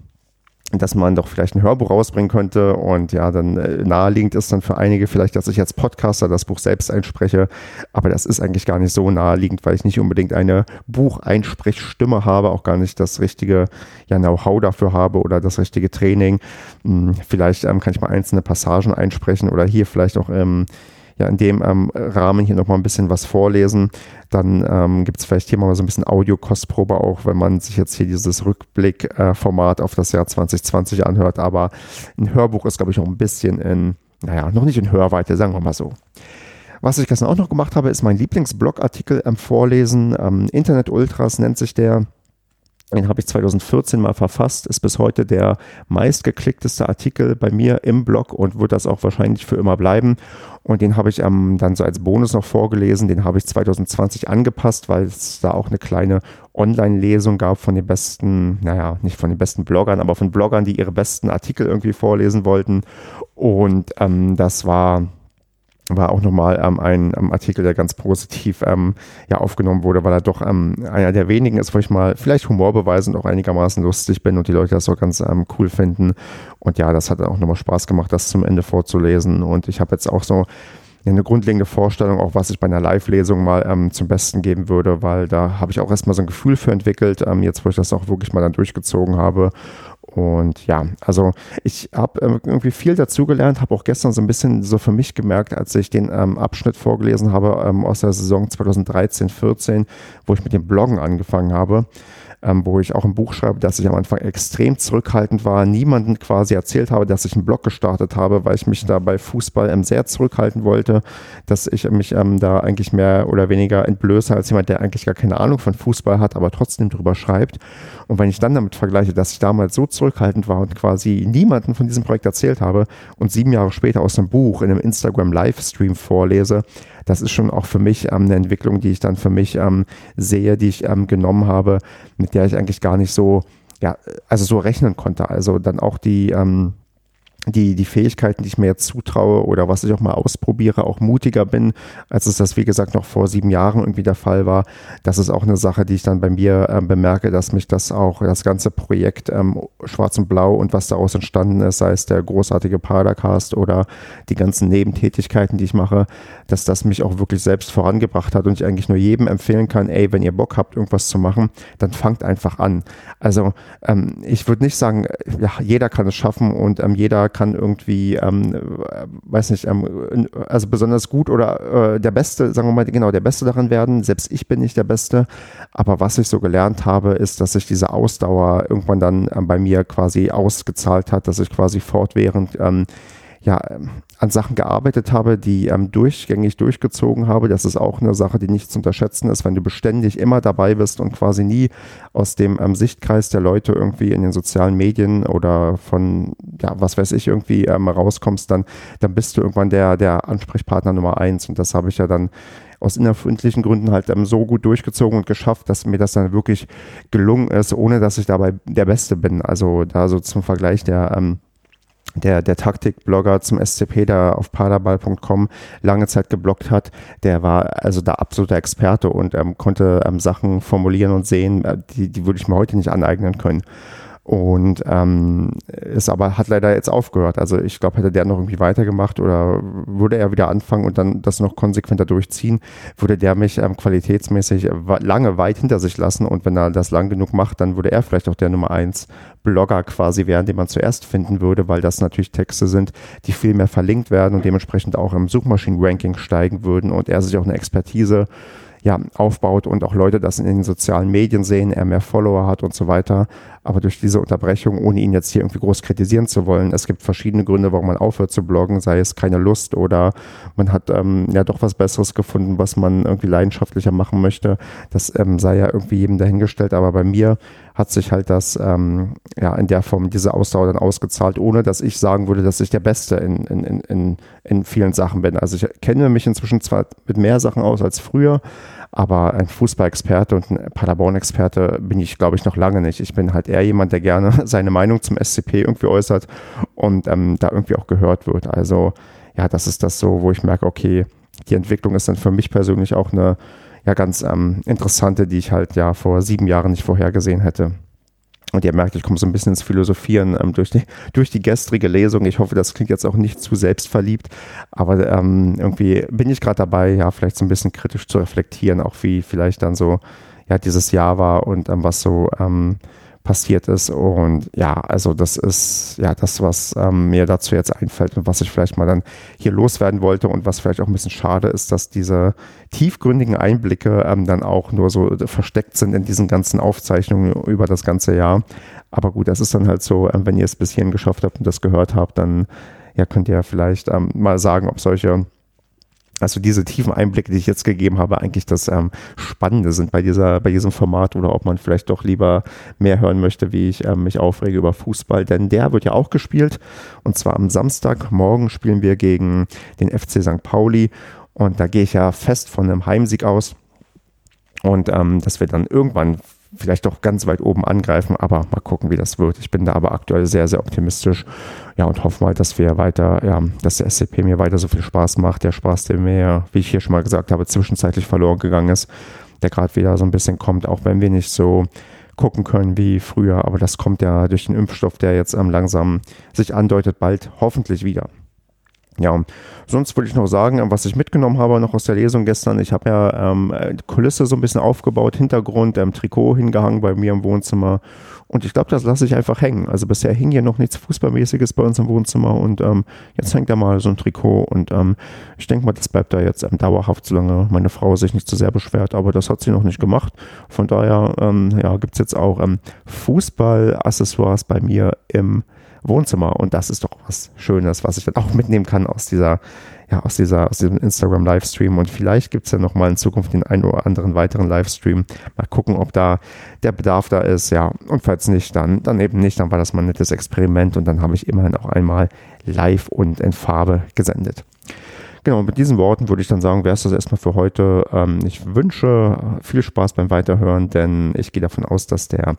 Speaker 1: dass man doch vielleicht ein Hörbuch rausbringen könnte und ja, dann äh, naheliegend ist dann für einige vielleicht, dass ich als Podcaster das Buch selbst einspreche, aber das ist eigentlich gar nicht so naheliegend, weil ich nicht unbedingt eine Bucheinsprechstimme habe, auch gar nicht das richtige ja, Know-how dafür habe oder das richtige Training. Hm, vielleicht ähm, kann ich mal einzelne Passagen einsprechen oder hier vielleicht auch ähm, ja in dem ähm, Rahmen hier nochmal ein bisschen was vorlesen. Dann ähm, gibt es vielleicht hier mal so ein bisschen Audio-Kostprobe auch, wenn man sich jetzt hier dieses Rückblick-Format äh, auf das Jahr 2020 anhört. Aber ein Hörbuch ist, glaube ich, noch ein bisschen in, naja, noch nicht in Hörweite, sagen wir mal so. Was ich gestern auch noch gemacht habe, ist mein Lieblingsblogartikel ähm, vorlesen. Ähm, Internet Ultras nennt sich der. Den habe ich 2014 mal verfasst, ist bis heute der meistgeklickteste Artikel bei mir im Blog und wird das auch wahrscheinlich für immer bleiben. Und den habe ich ähm, dann so als Bonus noch vorgelesen. Den habe ich 2020 angepasst, weil es da auch eine kleine Online-Lesung gab von den besten, naja, nicht von den besten Bloggern, aber von Bloggern, die ihre besten Artikel irgendwie vorlesen wollten. Und ähm, das war war auch nochmal ähm, ein ähm, Artikel, der ganz positiv ähm, ja, aufgenommen wurde, weil er doch ähm, einer der wenigen ist, wo ich mal vielleicht humorbeweisend auch einigermaßen lustig bin und die Leute das auch ganz ähm, cool finden. Und ja, das hat auch nochmal Spaß gemacht, das zum Ende vorzulesen. Und ich habe jetzt auch so eine grundlegende Vorstellung, auch was ich bei einer Live-Lesung mal ähm, zum Besten geben würde, weil da habe ich auch erstmal so ein Gefühl für entwickelt, ähm, jetzt wo ich das auch wirklich mal dann durchgezogen habe. Und ja, also ich habe äh, irgendwie viel dazugelernt, habe auch gestern so ein bisschen so für mich gemerkt, als ich den ähm, Abschnitt vorgelesen habe ähm, aus der Saison 2013, 14, wo ich mit dem Bloggen angefangen habe ähm, wo ich auch ein Buch schreibe, dass ich am Anfang extrem zurückhaltend war, niemanden quasi erzählt habe, dass ich einen Blog gestartet habe, weil ich mich da bei Fußball ähm, sehr zurückhalten wollte, dass ich mich ähm, da eigentlich mehr oder weniger entblöße als jemand, der eigentlich gar keine Ahnung von Fußball hat, aber trotzdem drüber schreibt. Und wenn ich dann damit vergleiche, dass ich damals so zurückhaltend war und quasi niemanden von diesem Projekt erzählt habe und sieben Jahre später aus einem Buch in einem Instagram-Livestream vorlese, das ist schon auch für mich ähm, eine Entwicklung, die ich dann für mich ähm, sehe, die ich ähm, genommen habe, mit der ich eigentlich gar nicht so, ja, also so rechnen konnte. Also dann auch die, ähm, die, die Fähigkeiten, die ich mir jetzt zutraue oder was ich auch mal ausprobiere, auch mutiger bin, als es das, wie gesagt, noch vor sieben Jahren irgendwie der Fall war. Das ist auch eine Sache, die ich dann bei mir äh, bemerke, dass mich das auch, das ganze Projekt ähm, Schwarz und Blau und was daraus entstanden ist, sei es der großartige Padercast oder die ganzen Nebentätigkeiten, die ich mache, dass das mich auch wirklich selbst vorangebracht hat und ich eigentlich nur jedem empfehlen kann, ey, wenn ihr Bock habt, irgendwas zu machen, dann fangt einfach an. Also ähm, ich würde nicht sagen, ja, jeder kann es schaffen und ähm, jeder kann irgendwie, ähm, weiß nicht, ähm, also besonders gut oder äh, der Beste, sagen wir mal, genau, der Beste daran werden. Selbst ich bin nicht der Beste. Aber was ich so gelernt habe, ist, dass sich diese Ausdauer irgendwann dann ähm, bei mir quasi ausgezahlt hat, dass ich quasi fortwährend ähm, ja, an Sachen gearbeitet habe, die ähm, durchgängig durchgezogen habe. Das ist auch eine Sache, die nicht zu unterschätzen ist, wenn du beständig immer dabei bist und quasi nie aus dem ähm, Sichtkreis der Leute irgendwie in den sozialen Medien oder von, ja, was weiß ich, irgendwie ähm, rauskommst, dann, dann bist du irgendwann der, der Ansprechpartner Nummer eins. Und das habe ich ja dann aus innerfreundlichen Gründen halt ähm, so gut durchgezogen und geschafft, dass mir das dann wirklich gelungen ist, ohne dass ich dabei der Beste bin. Also da so zum Vergleich der ähm, der, der Taktikblogger zum SCP, der auf paderball.com lange Zeit geblockt hat, der war also da absoluter Experte und ähm, konnte ähm, Sachen formulieren und sehen, äh, die, die würde ich mir heute nicht aneignen können. Und ähm, ist aber hat leider jetzt aufgehört. Also ich glaube, hätte der noch irgendwie weitergemacht oder würde er wieder anfangen und dann das noch konsequenter durchziehen, würde der mich ähm, qualitätsmäßig lange weit hinter sich lassen. Und wenn er das lang genug macht, dann würde er vielleicht auch der Nummer eins Blogger quasi werden, den man zuerst finden würde, weil das natürlich Texte sind, die viel mehr verlinkt werden und dementsprechend auch im Suchmaschinen-Ranking steigen würden und er sich auch eine Expertise ja, aufbaut und auch Leute das in den sozialen Medien sehen, er mehr Follower hat und so weiter. Aber durch diese Unterbrechung, ohne ihn jetzt hier irgendwie groß kritisieren zu wollen, es gibt verschiedene Gründe, warum man aufhört zu bloggen, sei es keine Lust oder man hat ähm, ja doch was Besseres gefunden, was man irgendwie leidenschaftlicher machen möchte. Das ähm, sei ja irgendwie jedem dahingestellt. Aber bei mir hat sich halt das ähm, ja in der Form diese Ausdauer dann ausgezahlt, ohne dass ich sagen würde, dass ich der Beste in, in, in, in vielen Sachen bin. Also ich kenne mich inzwischen zwar mit mehr Sachen aus als früher, aber ein Fußballexperte und ein Paderborn-Experte bin ich, glaube ich, noch lange nicht. Ich bin halt eher jemand, der gerne *laughs* seine Meinung zum SCP irgendwie äußert und ähm, da irgendwie auch gehört wird. Also ja, das ist das so, wo ich merke, okay, die Entwicklung ist dann für mich persönlich auch eine ja ganz ähm, interessante, die ich halt ja vor sieben Jahren nicht vorhergesehen hätte. Und ihr merkt, ich komme so ein bisschen ins Philosophieren ähm, durch, die, *laughs* durch die gestrige Lesung. Ich hoffe, das klingt jetzt auch nicht zu selbstverliebt, aber ähm, irgendwie bin ich gerade dabei, ja, vielleicht so ein bisschen kritisch zu reflektieren, auch wie vielleicht dann so, ja, dieses Jahr war und ähm, was so ähm, passiert ist. Und ja, also das ist ja das, was ähm, mir dazu jetzt einfällt und was ich vielleicht mal dann hier loswerden wollte und was vielleicht auch ein bisschen schade ist, dass diese tiefgründigen Einblicke ähm, dann auch nur so versteckt sind in diesen ganzen Aufzeichnungen über das ganze Jahr. Aber gut, das ist dann halt so, ähm, wenn ihr es bis hierhin geschafft habt und das gehört habt, dann ja, könnt ihr vielleicht ähm, mal sagen, ob solche also diese tiefen Einblicke, die ich jetzt gegeben habe, eigentlich das ähm, Spannende sind bei dieser, bei diesem Format oder ob man vielleicht doch lieber mehr hören möchte, wie ich ähm, mich aufrege über Fußball, denn der wird ja auch gespielt und zwar am Samstag. Morgen spielen wir gegen den FC St. Pauli und da gehe ich ja fest von einem Heimsieg aus und ähm, dass wir dann irgendwann vielleicht doch ganz weit oben angreifen, aber mal gucken, wie das wird. Ich bin da aber aktuell sehr, sehr optimistisch. Ja, und hoffe mal, dass wir weiter, ja, dass der SCP mir weiter so viel Spaß macht. Der Spaß, der mir, wie ich hier schon mal gesagt habe, zwischenzeitlich verloren gegangen ist, der gerade wieder so ein bisschen kommt, auch wenn wir nicht so gucken können wie früher. Aber das kommt ja durch den Impfstoff, der jetzt ähm, langsam sich andeutet, bald hoffentlich wieder. Ja, sonst würde ich noch sagen, was ich mitgenommen habe noch aus der Lesung gestern. Ich habe ja ähm, Kulisse so ein bisschen aufgebaut, Hintergrund, ähm, Trikot hingehangen bei mir im Wohnzimmer. Und ich glaube, das lasse ich einfach hängen. Also bisher hing hier noch nichts Fußballmäßiges bei uns im Wohnzimmer und ähm, jetzt hängt da mal so ein Trikot und ähm, ich denke mal, das bleibt da jetzt ähm, dauerhaft, solange meine Frau sich nicht zu sehr beschwert. Aber das hat sie noch nicht gemacht. Von daher ähm, ja, gibt es jetzt auch ähm, Fußballaccessoires bei mir im Wohnzimmer. Und das ist doch was Schönes, was ich dann auch mitnehmen kann aus dieser, ja, aus dieser, aus diesem Instagram-Livestream. Und vielleicht gibt es ja nochmal in Zukunft den einen oder anderen weiteren Livestream. Mal gucken, ob da der Bedarf da ist. Ja, und falls nicht, dann, dann eben nicht. Dann war das mal ein nettes Experiment und dann habe ich immerhin auch einmal live und in Farbe gesendet. Genau, mit diesen Worten würde ich dann sagen, wäre es das erstmal für heute. Ähm, ich wünsche viel Spaß beim Weiterhören, denn ich gehe davon aus, dass der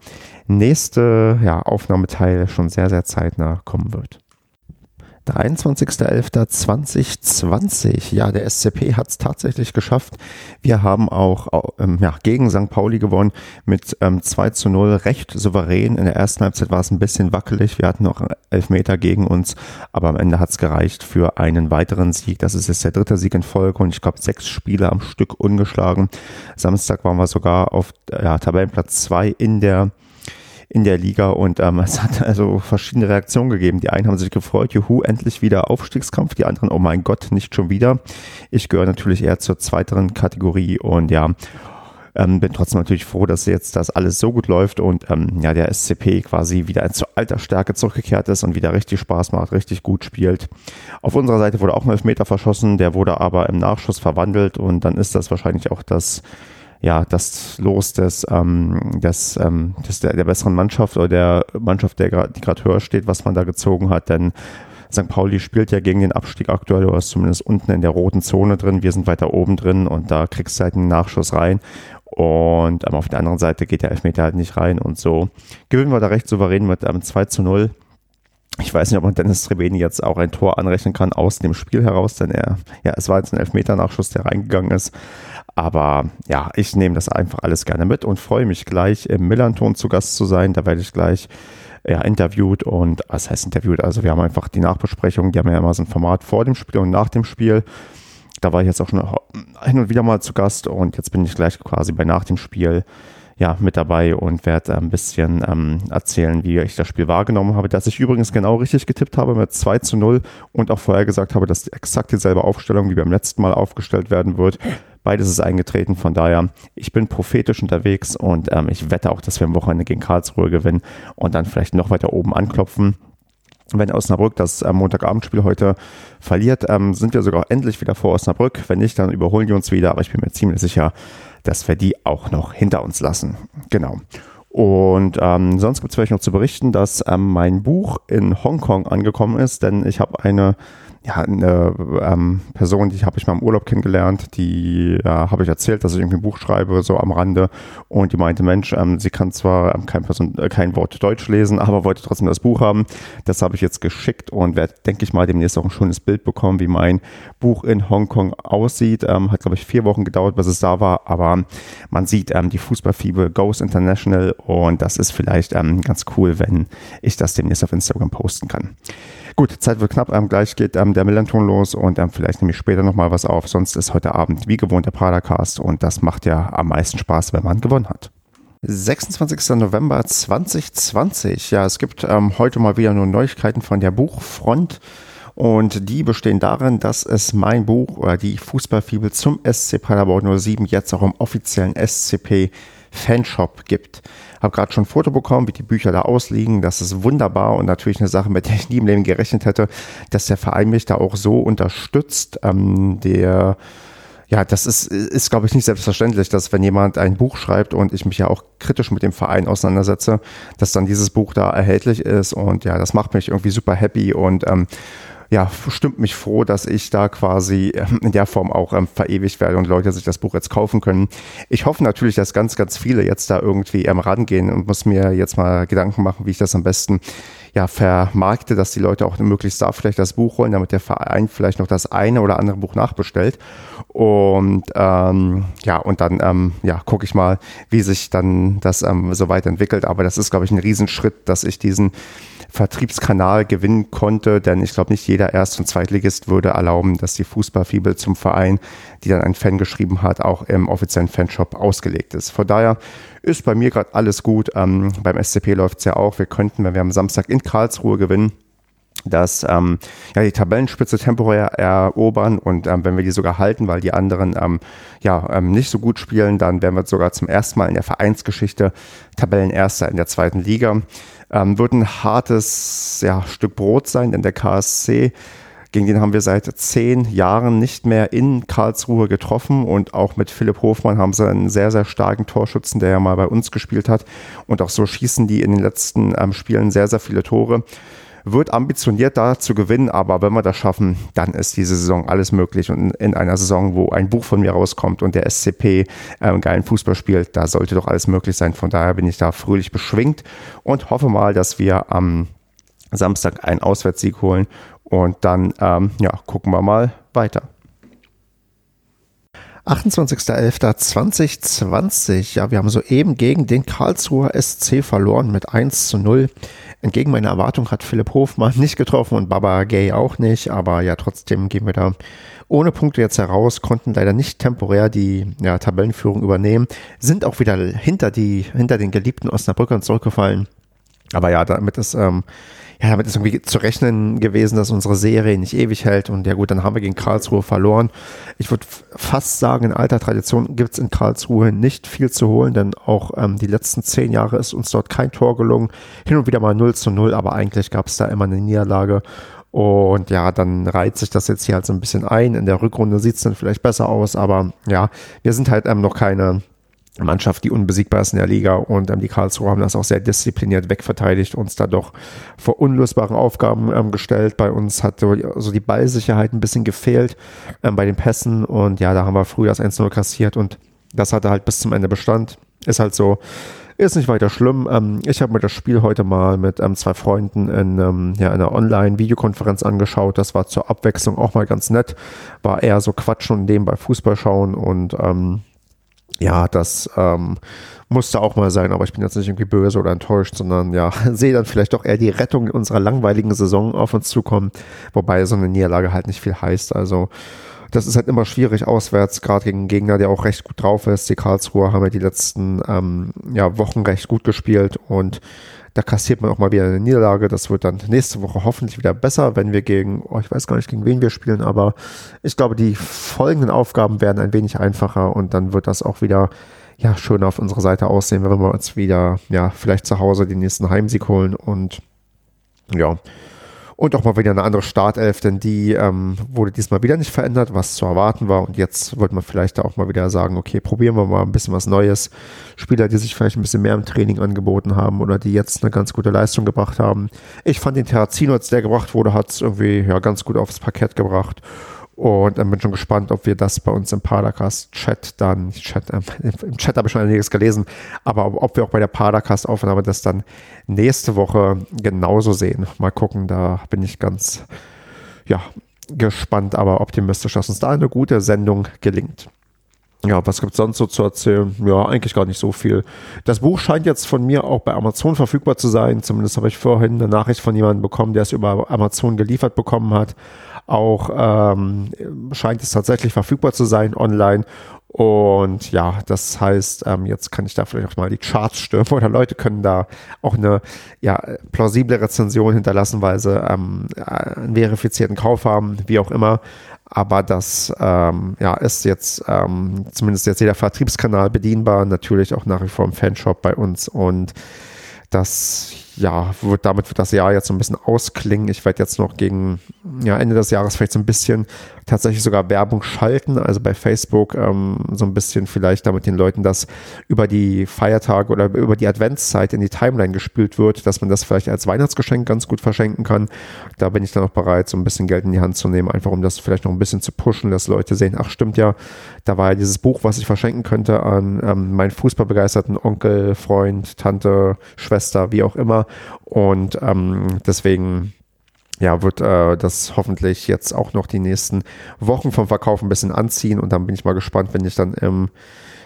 Speaker 1: nächste ja, Aufnahmeteil schon sehr, sehr zeitnah kommen wird. 23.11.2020. Ja, der SCP hat es tatsächlich geschafft. Wir haben auch ähm, ja, gegen St. Pauli gewonnen mit ähm, 2 zu 0, recht souverän. In der ersten Halbzeit war es ein bisschen wackelig. Wir hatten noch elf Meter gegen uns, aber am Ende hat es gereicht für einen weiteren Sieg. Das ist jetzt der dritte Sieg in Folge und ich glaube sechs Spiele am Stück ungeschlagen. Samstag waren wir sogar auf ja, Tabellenplatz 2 in der in der Liga und ähm, es hat also verschiedene Reaktionen gegeben. Die einen haben sich gefreut, juhu, endlich wieder Aufstiegskampf, die anderen, oh mein Gott, nicht schon wieder. Ich gehöre natürlich eher zur zweiteren Kategorie und ja, ähm, bin trotzdem natürlich froh, dass jetzt das alles so gut läuft und ähm, ja, der SCP quasi wieder zu alter Stärke zurückgekehrt ist und wieder richtig Spaß macht, richtig gut spielt. Auf unserer Seite wurde auch ein Elfmeter verschossen, der wurde aber im Nachschuss verwandelt und dann ist das wahrscheinlich auch das ja, das Los des, ähm, des, ähm, des der, der besseren Mannschaft oder der Mannschaft, der grad, die gerade höher steht, was man da gezogen hat, denn St. Pauli spielt ja gegen den Abstieg aktuell, du hast zumindest unten in der roten Zone drin, wir sind weiter oben drin und da kriegst du halt einen Nachschuss rein und ähm, auf der anderen Seite geht der Elfmeter halt nicht rein und so gewinnen wir da recht souverän mit ähm, 2 zu 0. Ich weiß nicht, ob man Dennis Trebeni jetzt auch ein Tor anrechnen kann aus dem Spiel heraus, denn er, ja, es war jetzt ein Elfmeter-Nachschuss, der reingegangen ist. Aber ja, ich nehme das einfach alles gerne mit und freue mich gleich im Millanton zu Gast zu sein. Da werde ich gleich ja, interviewt und was heißt interviewt? Also wir haben einfach die Nachbesprechung, die haben ja immer so ein Format vor dem Spiel und nach dem Spiel. Da war ich jetzt auch schon hin und wieder mal zu Gast und jetzt bin ich gleich quasi bei nach dem Spiel ja, mit dabei und werde ein bisschen ähm, erzählen, wie ich das Spiel wahrgenommen habe. Dass ich übrigens genau richtig getippt habe mit 2 zu 0 und auch vorher gesagt habe, dass exakt dieselbe Aufstellung wie beim letzten Mal aufgestellt werden wird. Beides ist eingetreten, von daher, ich bin prophetisch unterwegs und ähm, ich wette auch, dass wir am Wochenende gegen Karlsruhe gewinnen und dann vielleicht noch weiter oben anklopfen. Wenn Osnabrück das äh, Montagabendspiel heute verliert, ähm, sind wir sogar endlich wieder vor Osnabrück. Wenn nicht, dann überholen die uns wieder, aber ich bin mir ziemlich sicher, dass wir die auch noch hinter uns lassen. Genau. Und ähm, sonst gibt es vielleicht noch zu berichten, dass ähm, mein Buch in Hongkong angekommen ist, denn ich habe eine ja, eine ähm, Person, die habe ich mal im Urlaub kennengelernt, die ja, habe ich erzählt, dass ich irgendwie ein Buch schreibe, so am Rande. Und die meinte, Mensch, ähm, sie kann zwar ähm, kein, Person, äh, kein Wort Deutsch lesen, aber wollte trotzdem das Buch haben. Das habe ich jetzt geschickt und werde, denke ich mal, demnächst auch ein schönes Bild bekommen, wie mein Buch in Hongkong aussieht. Ähm, hat, glaube ich, vier Wochen gedauert, bis es da war, aber man sieht ähm, die Fußballfieber Goes International und das ist vielleicht ähm, ganz cool, wenn ich das demnächst auf Instagram posten kann. Gut, Zeit wird knapp. Ähm, gleich geht ähm, der Melanton los und ähm, vielleicht nehme ich später nochmal was auf. Sonst ist heute Abend wie gewohnt der Padercast und das macht ja am meisten Spaß, wenn man gewonnen hat. 26. November 2020. Ja, es gibt ähm, heute mal wieder nur Neuigkeiten von der Buchfront. Und die bestehen darin, dass es mein Buch oder die Fußballfibel zum SC Paderborn 07 jetzt auch im offiziellen SCP Fanshop gibt. Habe gerade schon ein Foto bekommen, wie die Bücher da ausliegen. Das ist wunderbar und natürlich eine Sache, mit der ich nie im Leben gerechnet hätte, dass der Verein mich da auch so unterstützt. Ähm, der ja, das ist, ist glaube ich, nicht selbstverständlich, dass wenn jemand ein Buch schreibt und ich mich ja auch kritisch mit dem Verein auseinandersetze, dass dann dieses Buch da erhältlich ist und ja, das macht mich irgendwie super happy und ähm, ja, stimmt mich froh, dass ich da quasi ähm, in der Form auch ähm, verewigt werde und Leute sich das Buch jetzt kaufen können. Ich hoffe natürlich, dass ganz, ganz viele jetzt da irgendwie ähm, rangehen und muss mir jetzt mal Gedanken machen, wie ich das am besten ja, vermarkte, dass die Leute auch möglichst da vielleicht das Buch holen, damit der Verein vielleicht noch das eine oder andere Buch nachbestellt. Und ähm, ja, und dann ähm, ja, gucke ich mal, wie sich dann das ähm, so weiterentwickelt. Aber das ist, glaube ich, ein Riesenschritt, dass ich diesen Vertriebskanal gewinnen konnte, denn ich glaube, nicht jeder Erst- und Zweitligist würde erlauben, dass die Fußballfibel zum Verein, die dann ein Fan geschrieben hat, auch im offiziellen Fanshop ausgelegt ist. Von daher ist bei mir gerade alles gut. Ähm, beim SCP läuft es ja auch. Wir könnten, wenn wir am Samstag in Karlsruhe gewinnen, dass ähm, ja, die Tabellenspitze temporär erobern und ähm, wenn wir die sogar halten, weil die anderen ähm, ja ähm, nicht so gut spielen, dann werden wir sogar zum ersten Mal in der Vereinsgeschichte Tabellenerster in der zweiten Liga. Ähm, wird ein hartes ja, Stück Brot sein, denn der KSC gegen den haben wir seit zehn Jahren nicht mehr in Karlsruhe getroffen und auch mit Philipp Hofmann haben sie einen sehr, sehr starken Torschützen, der ja mal bei uns gespielt hat und auch so schießen die in den letzten ähm, Spielen sehr, sehr viele Tore wird ambitioniert da zu gewinnen, aber wenn wir das schaffen, dann ist diese Saison alles möglich. Und in einer Saison, wo ein Buch von mir rauskommt und der SCP ähm, geilen Fußball spielt, da sollte doch alles möglich sein. Von daher bin ich da fröhlich beschwingt und hoffe mal, dass wir am Samstag einen Auswärtssieg holen Und dann, ähm, ja, gucken wir mal weiter. 28.11.2020. Ja, wir haben soeben gegen den Karlsruher SC verloren mit 1 zu 0. Entgegen meiner Erwartung hat Philipp Hofmann *laughs* nicht getroffen und Baba Gay auch nicht. Aber ja, trotzdem gehen wir da ohne Punkte jetzt heraus, konnten leider nicht temporär die ja, Tabellenführung übernehmen, sind auch wieder hinter, die, hinter den geliebten Osnabrückern zurückgefallen. Aber ja, damit ist ähm, ja, damit ist irgendwie zu rechnen gewesen, dass unsere Serie nicht ewig hält. Und ja gut, dann haben wir gegen Karlsruhe verloren. Ich würde fast sagen, in alter Tradition gibt es in Karlsruhe nicht viel zu holen, denn auch ähm, die letzten zehn Jahre ist uns dort kein Tor gelungen. Hin und wieder mal 0 zu 0, aber eigentlich gab es da immer eine Niederlage. Und ja, dann reiht sich das jetzt hier halt so ein bisschen ein. In der Rückrunde sieht es dann vielleicht besser aus, aber ja, wir sind halt ähm, noch keine Mannschaft, die unbesiegbar ist in der Liga und ähm, die Karlsruhe haben das auch sehr diszipliniert wegverteidigt, uns da doch vor unlösbaren Aufgaben ähm, gestellt. Bei uns hat so also die Ballsicherheit ein bisschen gefehlt ähm, bei den Pässen und ja, da haben wir früh das 1-0 kassiert und das hatte halt bis zum Ende Bestand. Ist halt so, ist nicht weiter schlimm. Ähm, ich habe mir das Spiel heute mal mit ähm, zwei Freunden in ähm, ja, einer Online-Videokonferenz angeschaut. Das war zur Abwechslung auch mal ganz nett. War eher so Quatschen und nebenbei Fußball schauen und ähm, ja, das ähm, musste auch mal sein, aber ich bin jetzt nicht irgendwie böse oder enttäuscht, sondern ja, *laughs* sehe dann vielleicht doch eher die Rettung unserer langweiligen Saison auf uns zukommen, wobei so eine Niederlage halt nicht viel heißt. Also das ist halt immer schwierig auswärts, gerade gegen einen Gegner, der auch recht gut drauf ist. Die Karlsruher haben ja die letzten ähm, ja, Wochen recht gut gespielt und da kassiert man auch mal wieder eine Niederlage. Das wird dann nächste Woche hoffentlich wieder besser, wenn wir gegen, oh, ich weiß gar nicht, gegen wen wir spielen, aber ich glaube, die folgenden Aufgaben werden ein wenig einfacher und dann wird das auch wieder ja, schön auf unserer Seite aussehen, wenn wir uns wieder, ja, vielleicht zu Hause den nächsten Heimsieg holen und ja, und auch mal wieder eine andere Startelf, denn die ähm, wurde diesmal wieder nicht verändert, was zu erwarten war. Und jetzt wird man vielleicht auch mal wieder sagen, okay, probieren wir mal ein bisschen was Neues. Spieler, die sich vielleicht ein bisschen mehr im Training angeboten haben oder die jetzt eine ganz gute Leistung gebracht haben. Ich fand den Terrazino, als der gebracht wurde, hat es irgendwie ja, ganz gut aufs Parkett gebracht. Und dann bin schon gespannt, ob wir das bei uns im Padercast-Chat dann, Chat, äh, im Chat habe ich schon einiges gelesen, aber ob wir auch bei der Padercast-Aufnahme das dann nächste Woche genauso sehen. Mal gucken, da bin ich ganz, ja, gespannt, aber optimistisch, dass uns da eine gute Sendung gelingt. Ja, was gibt es sonst so zu erzählen? Ja, eigentlich gar nicht so viel. Das Buch scheint jetzt von mir auch bei Amazon verfügbar zu sein. Zumindest habe ich vorhin eine Nachricht von jemandem bekommen, der es über Amazon geliefert bekommen hat. Auch ähm, scheint es tatsächlich verfügbar zu sein online. Und ja, das heißt, ähm, jetzt kann ich da vielleicht auch mal die Charts stürmen *laughs* oder Leute können da auch eine ja, plausible Rezension hinterlassen, weil sie ähm, einen verifizierten Kauf haben, wie auch immer. Aber das ähm, ja, ist jetzt ähm, zumindest jetzt jeder Vertriebskanal bedienbar, natürlich auch nach wie vor im Fanshop bei uns. Und das ja, wird, damit wird das Jahr jetzt so ein bisschen ausklingen. Ich werde jetzt noch gegen ja, Ende des Jahres vielleicht so ein bisschen tatsächlich sogar Werbung schalten, also bei Facebook ähm, so ein bisschen vielleicht damit den Leuten das über die Feiertage oder über die Adventszeit in die Timeline gespült wird, dass man das vielleicht als Weihnachtsgeschenk ganz gut verschenken kann. Da bin ich dann auch bereit, so ein bisschen Geld in die Hand zu nehmen, einfach um das vielleicht noch ein bisschen zu pushen, dass Leute sehen, ach stimmt ja, da war ja dieses Buch, was ich verschenken könnte an ähm, meinen fußballbegeisterten Onkel, Freund, Tante, Schwester, wie auch immer. Und ähm, deswegen ja, wird äh, das hoffentlich jetzt auch noch die nächsten Wochen vom Verkauf ein bisschen anziehen und dann bin ich mal gespannt, wenn ich dann im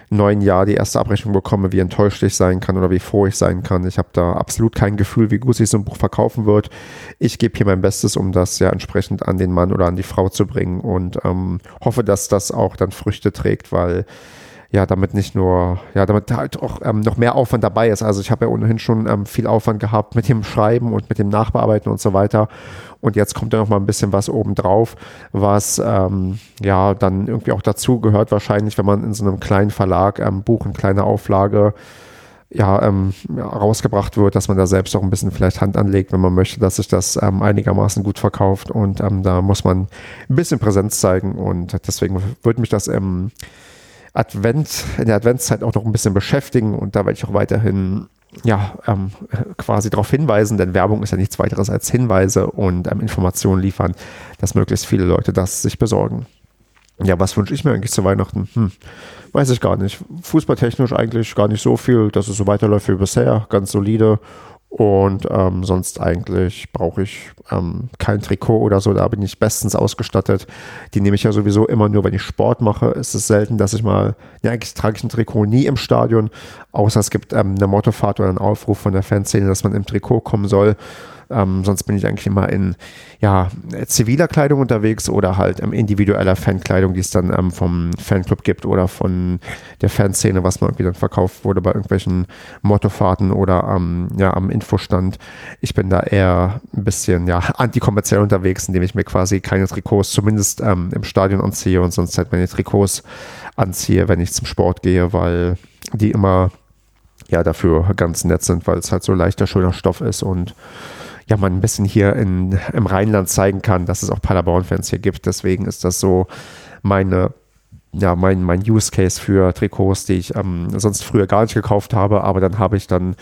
Speaker 1: neuen Jahr die erste Abrechnung bekomme, wie enttäuscht ich sein kann oder wie froh ich sein kann. Ich habe da absolut kein Gefühl, wie gut sich so ein Buch verkaufen wird. Ich gebe hier mein Bestes, um das ja entsprechend an den Mann oder an die Frau zu bringen und ähm, hoffe, dass das auch dann Früchte trägt, weil ja, damit nicht nur, ja, damit halt auch ähm, noch mehr Aufwand dabei ist. Also ich habe ja ohnehin schon ähm, viel Aufwand gehabt mit dem Schreiben und mit dem Nachbearbeiten und so weiter. Und jetzt kommt da noch mal ein bisschen was obendrauf, was ähm, ja dann irgendwie auch dazu gehört, wahrscheinlich, wenn man in so einem kleinen Verlag ähm, Buch in kleiner Auflage ja, ähm, rausgebracht wird, dass man da selbst auch ein bisschen vielleicht Hand anlegt, wenn man möchte, dass sich das ähm, einigermaßen gut verkauft. Und ähm, da muss man ein bisschen Präsenz zeigen. Und deswegen würde mich das im Advent, in der Adventszeit auch noch ein bisschen beschäftigen und da werde ich auch weiterhin ja, ähm, quasi darauf hinweisen, denn Werbung ist ja nichts weiteres als Hinweise und ähm, Informationen liefern, dass möglichst viele Leute das sich besorgen. Ja, was wünsche ich mir eigentlich zu Weihnachten? Hm, weiß ich gar nicht. Fußballtechnisch eigentlich gar nicht so viel, dass es so weiterläuft wie bisher, ganz solide Und ähm, sonst eigentlich brauche ich ähm, kein Trikot oder so. Da bin ich bestens ausgestattet. Die nehme ich ja sowieso immer nur, wenn ich Sport mache. Es ist selten, dass ich mal, ja, eigentlich trage ich ein Trikot nie im Stadion, außer es gibt ähm, eine Mottofahrt oder einen Aufruf von der Fanszene, dass man im Trikot kommen soll. Ähm, sonst bin ich eigentlich immer in ja, ziviler Kleidung unterwegs oder halt ähm, individueller Fankleidung, die es dann ähm, vom Fanclub gibt oder von der Fanszene, was mal irgendwie dann verkauft wurde bei irgendwelchen Mottofahrten oder ähm, ja, am Infostand. Ich bin da eher ein bisschen ja, *laughs* antikommerziell unterwegs, indem ich mir quasi keine Trikots zumindest ähm, im Stadion anziehe und sonst halt meine Trikots anziehe, wenn ich zum Sport gehe, weil die immer ja dafür ganz nett sind, weil es halt so leichter, schöner Stoff ist und ja, man ein bisschen hier in, im Rheinland zeigen kann, dass es auch Paderborn-Fans hier gibt. Deswegen ist das so meine, ja, mein, mein Use Case für Trikots, die ich ähm, sonst früher gar nicht gekauft habe, aber dann habe ich dann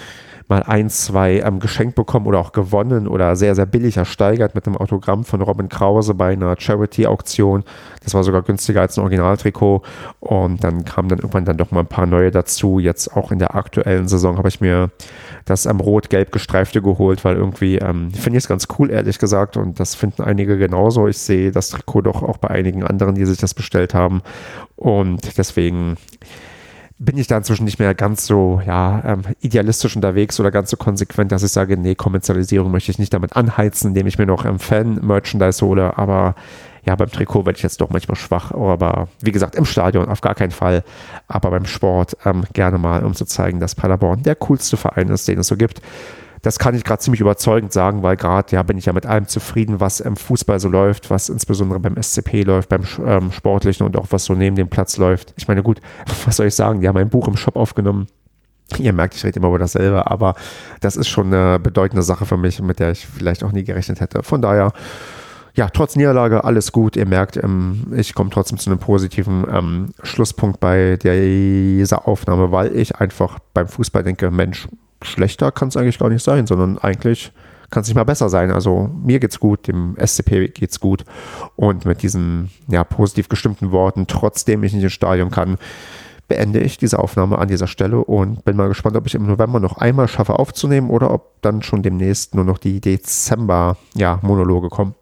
Speaker 1: mal ein, zwei ähm, geschenkt bekommen oder auch gewonnen oder sehr, sehr billig ersteigert mit einem Autogramm von Robin Krause bei einer Charity-Auktion. Das war sogar günstiger als ein Originaltrikot. Und dann kamen dann irgendwann dann doch mal ein paar neue dazu. Jetzt auch in der aktuellen Saison habe ich mir das ähm, rot-gelb gestreifte geholt, weil irgendwie ähm, finde ich es ganz cool, ehrlich gesagt. Und das finden einige genauso. Ich sehe das Trikot doch auch bei einigen anderen, die sich das bestellt haben. Und deswegen bin ich da inzwischen nicht mehr ganz so ja, ähm, idealistisch unterwegs oder ganz so konsequent, dass ich sage, nee, Kommerzialisierung möchte ich nicht damit anheizen, indem ich mir noch ähm, Fan-Merchandise hole, aber ja, beim Trikot werde ich jetzt doch manchmal schwach, aber wie gesagt, im Stadion auf gar keinen Fall, aber beim Sport ähm, gerne mal, um zu zeigen, dass Paderborn der coolste Verein ist, den es so gibt das kann ich gerade ziemlich überzeugend sagen, weil gerade ja bin ich ja mit allem zufrieden, was im Fußball so läuft, was insbesondere beim SCP läuft, beim ähm, Sportlichen und auch was so neben dem Platz läuft. Ich meine, gut, *laughs* was soll ich sagen? Die haben ein Buch im Shop aufgenommen. Ihr merkt, ich rede immer über dasselbe, aber das ist schon eine bedeutende Sache für mich, mit der ich vielleicht auch nie gerechnet hätte. Von daher, ja, trotz Niederlage alles gut. Ihr merkt, ähm, ich komme trotzdem zu einem positiven ähm, Schlusspunkt bei dieser Aufnahme, weil ich einfach beim Fußball denke, Mensch, schlechter kann es eigentlich gar nicht sein, sondern eigentlich kann es nicht mal besser sein. Also mir geht's gut, dem SCP geht's gut. Und mit diesen ja, positiv gestimmten Worten, trotzdem ich nicht ins Stadion kann, beende ich diese Aufnahme an dieser Stelle und bin mal gespannt, ob ich im November noch einmal schaffe aufzunehmen oder ob dann schon demnächst nur noch die Dezember-Monologe ja, kommen.